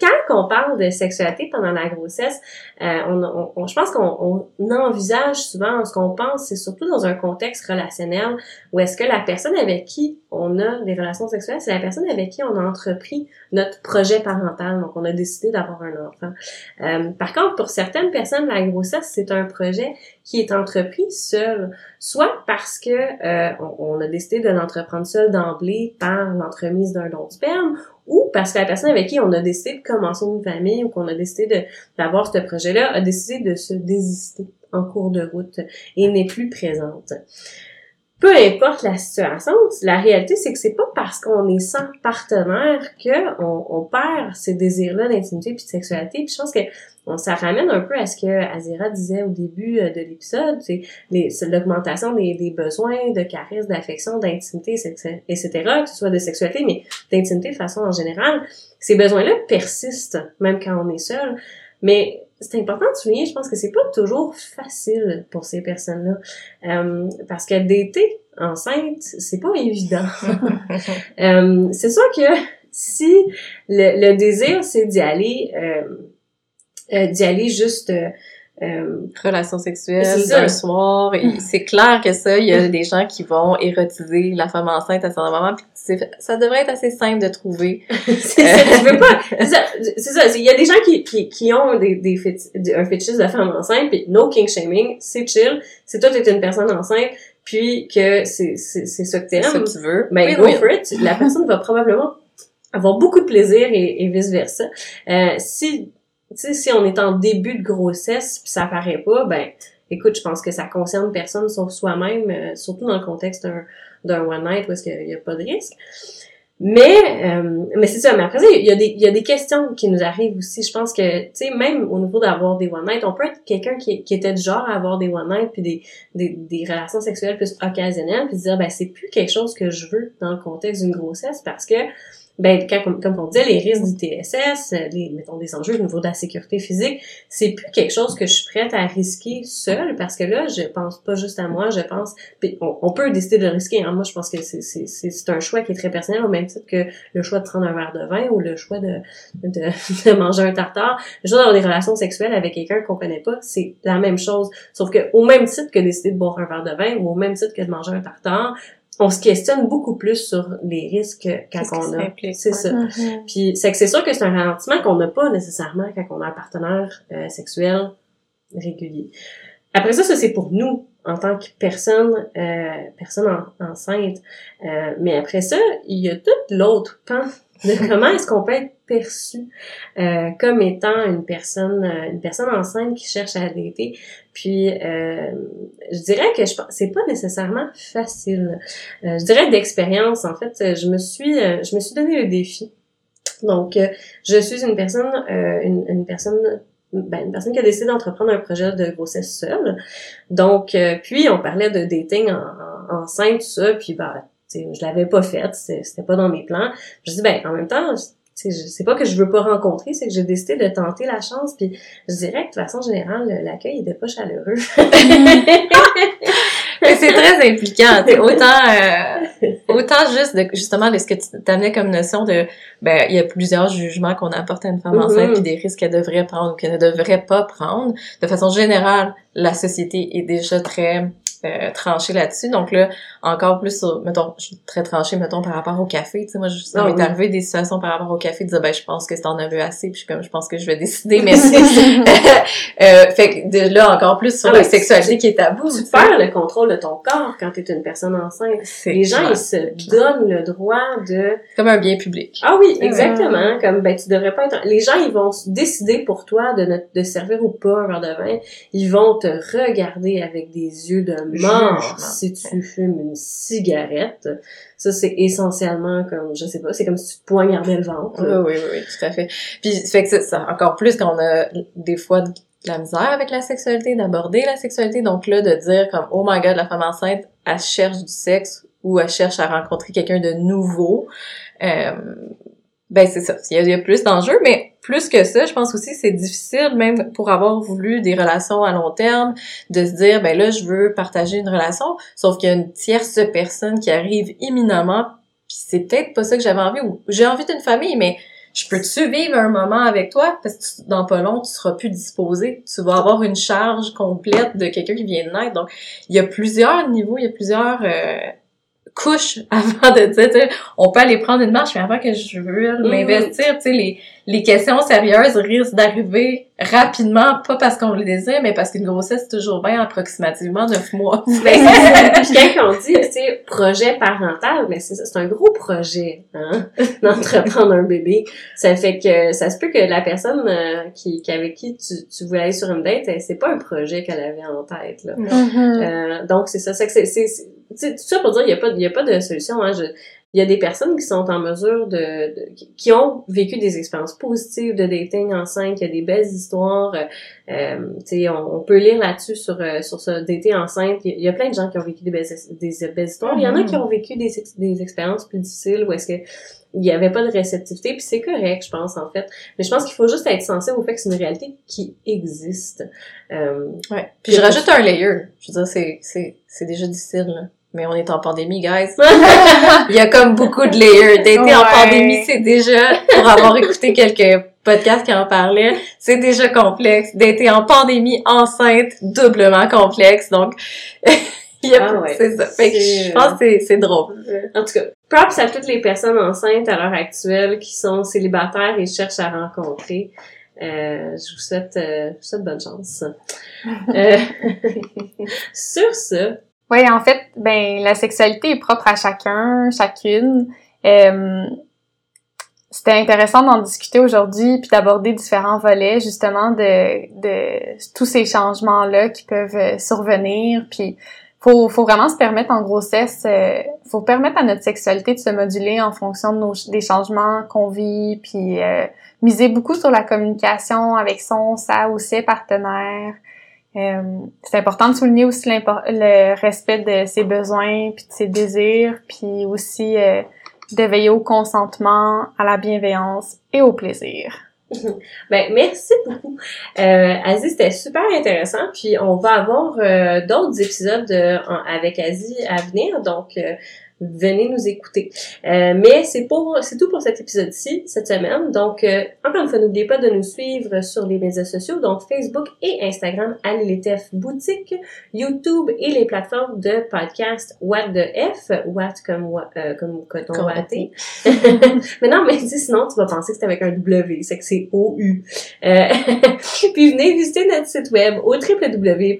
quand on parle de sexualité pendant la grossesse, euh, on, on, je pense qu'on on envisage souvent, ce qu'on pense, c'est surtout dans un contexte relationnel où est-ce que la personne avec qui on a des relations sexuelles, c'est la personne avec qui on a entrepris notre projet parental. Donc, on a décidé d'avoir un enfant. Euh, par contre, pour certaines personnes, la grossesse, c'est un projet qui est entrepris seul, soit parce que euh, on, on, a décidé de l'entreprendre seul d'emblée par l'entremise d'un ou parce que la personne avec qui on a décidé de commencer une famille ou qu'on a décidé d'avoir ce projet-là a décidé de se désister en cours de route et n'est plus présente peu importe la situation, la réalité, c'est que c'est pas parce qu'on est sans partenaire que on, perd ces désirs-là d'intimité puis de sexualité. Puis je pense que on, ça ramène un peu à ce que Azira disait au début euh, de l'épisode, c'est l'augmentation des, des, besoins de caresses, d'affection, d'intimité, etc., que ce soit de sexualité, mais d'intimité de façon en général. Ces besoins-là persistent, même quand on est seul. Mais c'est important de souligner, je pense que c'est pas toujours facile pour ces personnes-là. Euh, parce que d'été enceinte, c'est pas évident. euh, c'est sûr que si le, le désir, c'est d'y aller, euh, euh d'y aller juste euh, relations sexuelles un soir. Et c'est clair que ça, il y a des gens qui vont érotiser la femme enceinte à ce moment. Puis ça devrait être assez simple de trouver. c'est ça, je veux pas. C'est ça. Il y a des gens qui, qui, qui ont des, des un fétichisme de femme enceinte. Puis no king shaming, c'est chill. Si toi t'es une personne enceinte, puis que c'est c'est c'est ça que t'aimes, ça que tu veux. Ben go for it. La personne va probablement avoir beaucoup de plaisir et, et vice versa. Euh, si tu sais, si on est en début de grossesse puis ça paraît pas, ben, écoute, je pense que ça concerne personne sauf soi-même, euh, surtout dans le contexte d'un one night où est-ce qu'il n'y a, pas de risque. Mais, euh, mais c'est ça. Mais après il y, a des, il y a des questions qui nous arrivent aussi. Je pense que, tu sais, même au niveau d'avoir des one night, on peut être quelqu'un qui, qui était du genre à avoir des one night puis des, des, des relations sexuelles plus occasionnelles puis dire, ben, c'est plus quelque chose que je veux dans le contexte d'une grossesse parce que ben comme, on disait, les risques du TSS, les, mettons des enjeux au niveau de la sécurité physique, c'est plus quelque chose que je suis prête à risquer seule parce que là, je pense pas juste à moi, je pense, on, peut décider de risquer. Hein. Moi, je pense que c'est un choix qui est très personnel au même titre que le choix de prendre un verre de vin ou le choix de, de, de manger un tartare. Le choix d'avoir des relations sexuelles avec quelqu'un qu'on connaît pas, c'est la même chose. Sauf que au même titre que décider de boire un verre de vin ou au même titre que de manger un tartare, on se questionne beaucoup plus sur les risques quand on a. C'est ça. Mm-hmm. Puis c'est que c'est sûr que c'est un ralentissement qu'on n'a pas nécessairement quand on a un partenaire euh, sexuel régulier. Après ça, ça c'est pour nous en tant que personne, euh, personne enceinte. Euh, mais après ça, il y a tout l'autre pan de comment est-ce qu'on peut être perçu euh, comme étant une personne, une personne enceinte qui cherche à dater? Puis, je dirais que je c'est pas nécessairement facile. je dirais d'expérience, en fait, je me suis, je me suis donné le défi. Donc, je suis une personne, une, une personne ben, une personne qui a décidé d'entreprendre un projet de grossesse seule. Donc, euh, puis on parlait de dating en, en, enceinte, tout ça, puis ben, je l'avais pas fait, c'était pas dans mes plans. Je dis ben en même temps, c'est pas que je veux pas rencontrer, c'est que j'ai décidé de tenter la chance. Puis je dirais que de façon générale, l'accueil était pas chaleureux. c'est très impliquant. autant, euh, autant juste de, justement de ce que tu t'amenais comme notion de, ben, il y a plusieurs jugements qu'on apporte à une femme enceinte mm-hmm. puis des risques qu'elle devrait prendre ou qu'elle ne devrait pas prendre. De façon générale, la société est déjà très euh, tranché là-dessus. Donc là, encore plus sur, mettons, je suis très tranchée, mettons, par rapport au café. Tu sais, moi, je, ça ah m'est arrivé des situations par rapport au café, de dire, ben, je pense que t'en avais assez, puis je suis comme, je pense que je vais décider, mais euh, fait que de là, encore plus sur ah la sexualité qui est tabou. Tu perds le contrôle de ton corps quand t'es une personne enceinte. Les gens, ils se donnent le droit de... Comme un bien public. Ah oui, exactement. Comme, ben, tu devrais pas être... Les gens, ils vont décider pour toi de, ne... de servir ou pas un verre de vin. Ils vont te regarder avec des yeux de mort si tu fumes une cigarette. Ça, c'est essentiellement comme, je sais pas, c'est comme si tu te poignardais le ventre. Oui, oui, oui, tout à fait. Puis, fait que ça, encore plus quand on a des fois de la misère avec la sexualité, d'aborder la sexualité. Donc là, de dire comme, oh my god, la femme enceinte, elle cherche du sexe ou elle cherche à rencontrer quelqu'un de nouveau. Euh, ben c'est ça. Il y, a, plus d'enjeux, mais plus que ça, je pense aussi c'est difficile, même pour avoir voulu des relations à long terme, de se dire ben là je veux partager une relation, sauf qu'il y a une tierce personne qui arrive imminemment, puis c'est peut-être pas ça que j'avais envie ou j'ai envie d'une famille, mais je peux-tu vivre un moment avec toi parce que dans pas long tu seras plus disposé, tu vas avoir une charge complète de quelqu'un qui vient de naître. Donc il y a plusieurs niveaux, il y a plusieurs euh, couche avant de dire, on peut aller prendre une marche, mais avant que je veux mm-hmm. m'investir, tu sais, les, les questions sérieuses risquent d'arriver rapidement, pas parce qu'on le désire, mais parce qu'une grossesse, c'est toujours bien approximativement neuf mois. Ben, quand on dit, tu projet parental, mais c'est c'est un gros projet, hein, d'entreprendre un bébé. Ça fait que, ça se peut que la personne euh, qui, qui, avec qui tu, tu voulais aller sur une date, c'est pas un projet qu'elle avait en tête, là. Mm-hmm. Euh, donc, c'est ça, c'est que c'est, tout ça pour dire, il y a pas, y a pas de solution, hein. Je, il y a des personnes qui sont en mesure de, qui ont vécu des expériences positives de dating enceinte, il y a des belles histoires, euh, tu on, on, peut lire là-dessus sur euh, sur ce dating enceinte. Il y a plein de gens qui ont vécu des belles, des belles histoires. Il y en a qui ont vécu des, des expériences plus difficiles où est-ce que il n'y avait pas de réceptivité, puis c'est correct, je pense, en fait. Mais je pense qu'il faut juste être sensible au fait que c'est une réalité qui existe. Euh, ouais. Puis je rajoute un layer. Je veux dire, c'est, c'est, c'est déjà difficile, là mais on est en pandémie, guys. Il y a comme beaucoup de layers. D'être en pandémie, c'est déjà, pour avoir écouté quelques podcasts qui en parlaient, c'est déjà complexe. D'être en pandémie enceinte, doublement complexe. Donc, il y a, ah c'est ça. Fait que je pense que c'est drôle. En tout cas, props à toutes les personnes enceintes à l'heure actuelle qui sont célibataires et cherchent à rencontrer. Euh, je vous souhaite, euh, je vous souhaite bonne chance. euh, sur ce, oui, en fait, ben la sexualité est propre à chacun, chacune. C'était intéressant d'en discuter aujourd'hui puis d'aborder différents volets justement de, de tous ces changements là qui peuvent survenir puis faut faut vraiment se permettre en grossesse euh, faut permettre à notre sexualité de se moduler en fonction de nos des changements qu'on vit puis euh, miser beaucoup sur la communication avec son sa ou ses partenaires euh, c'est important de souligner aussi le respect de ses besoins, puis de ses désirs, puis aussi euh, de veiller au consentement, à la bienveillance et au plaisir. ben, merci beaucoup. Euh, Asie, c'était super intéressant. Puis on va avoir euh, d'autres épisodes avec Asie à venir. Donc, venez nous écouter. Euh, mais c'est pour c'est tout pour cet épisode-ci, cette semaine. Donc, euh, encore une fois, n'oubliez pas de nous suivre sur les médias sociaux, donc Facebook et Instagram à l'ELTF Boutique, YouTube et les plateformes de podcast What the F, What comme, euh, comme coton watté. mais non, mais sinon, tu vas penser que c'est avec un W, c'est que c'est O-U. Euh, puis venez visiter notre site web au www.leltf.com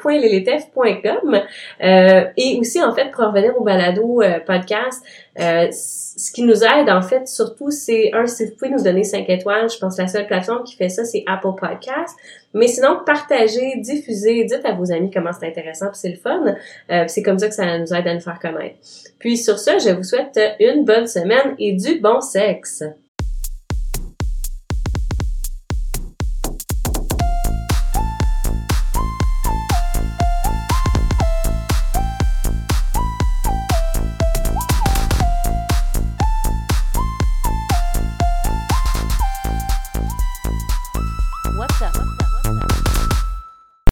euh, et aussi, en fait, pour revenir au balado euh, euh, ce qui nous aide, en fait, surtout, c'est, un, si vous pouvez nous donner 5 étoiles, je pense que la seule plateforme qui fait ça, c'est Apple Podcast. Mais sinon, partagez, diffusez, dites à vos amis comment c'est intéressant, puis c'est le fun. Euh, c'est comme ça que ça nous aide à nous faire connaître. Puis sur ça, je vous souhaite une bonne semaine et du bon sexe.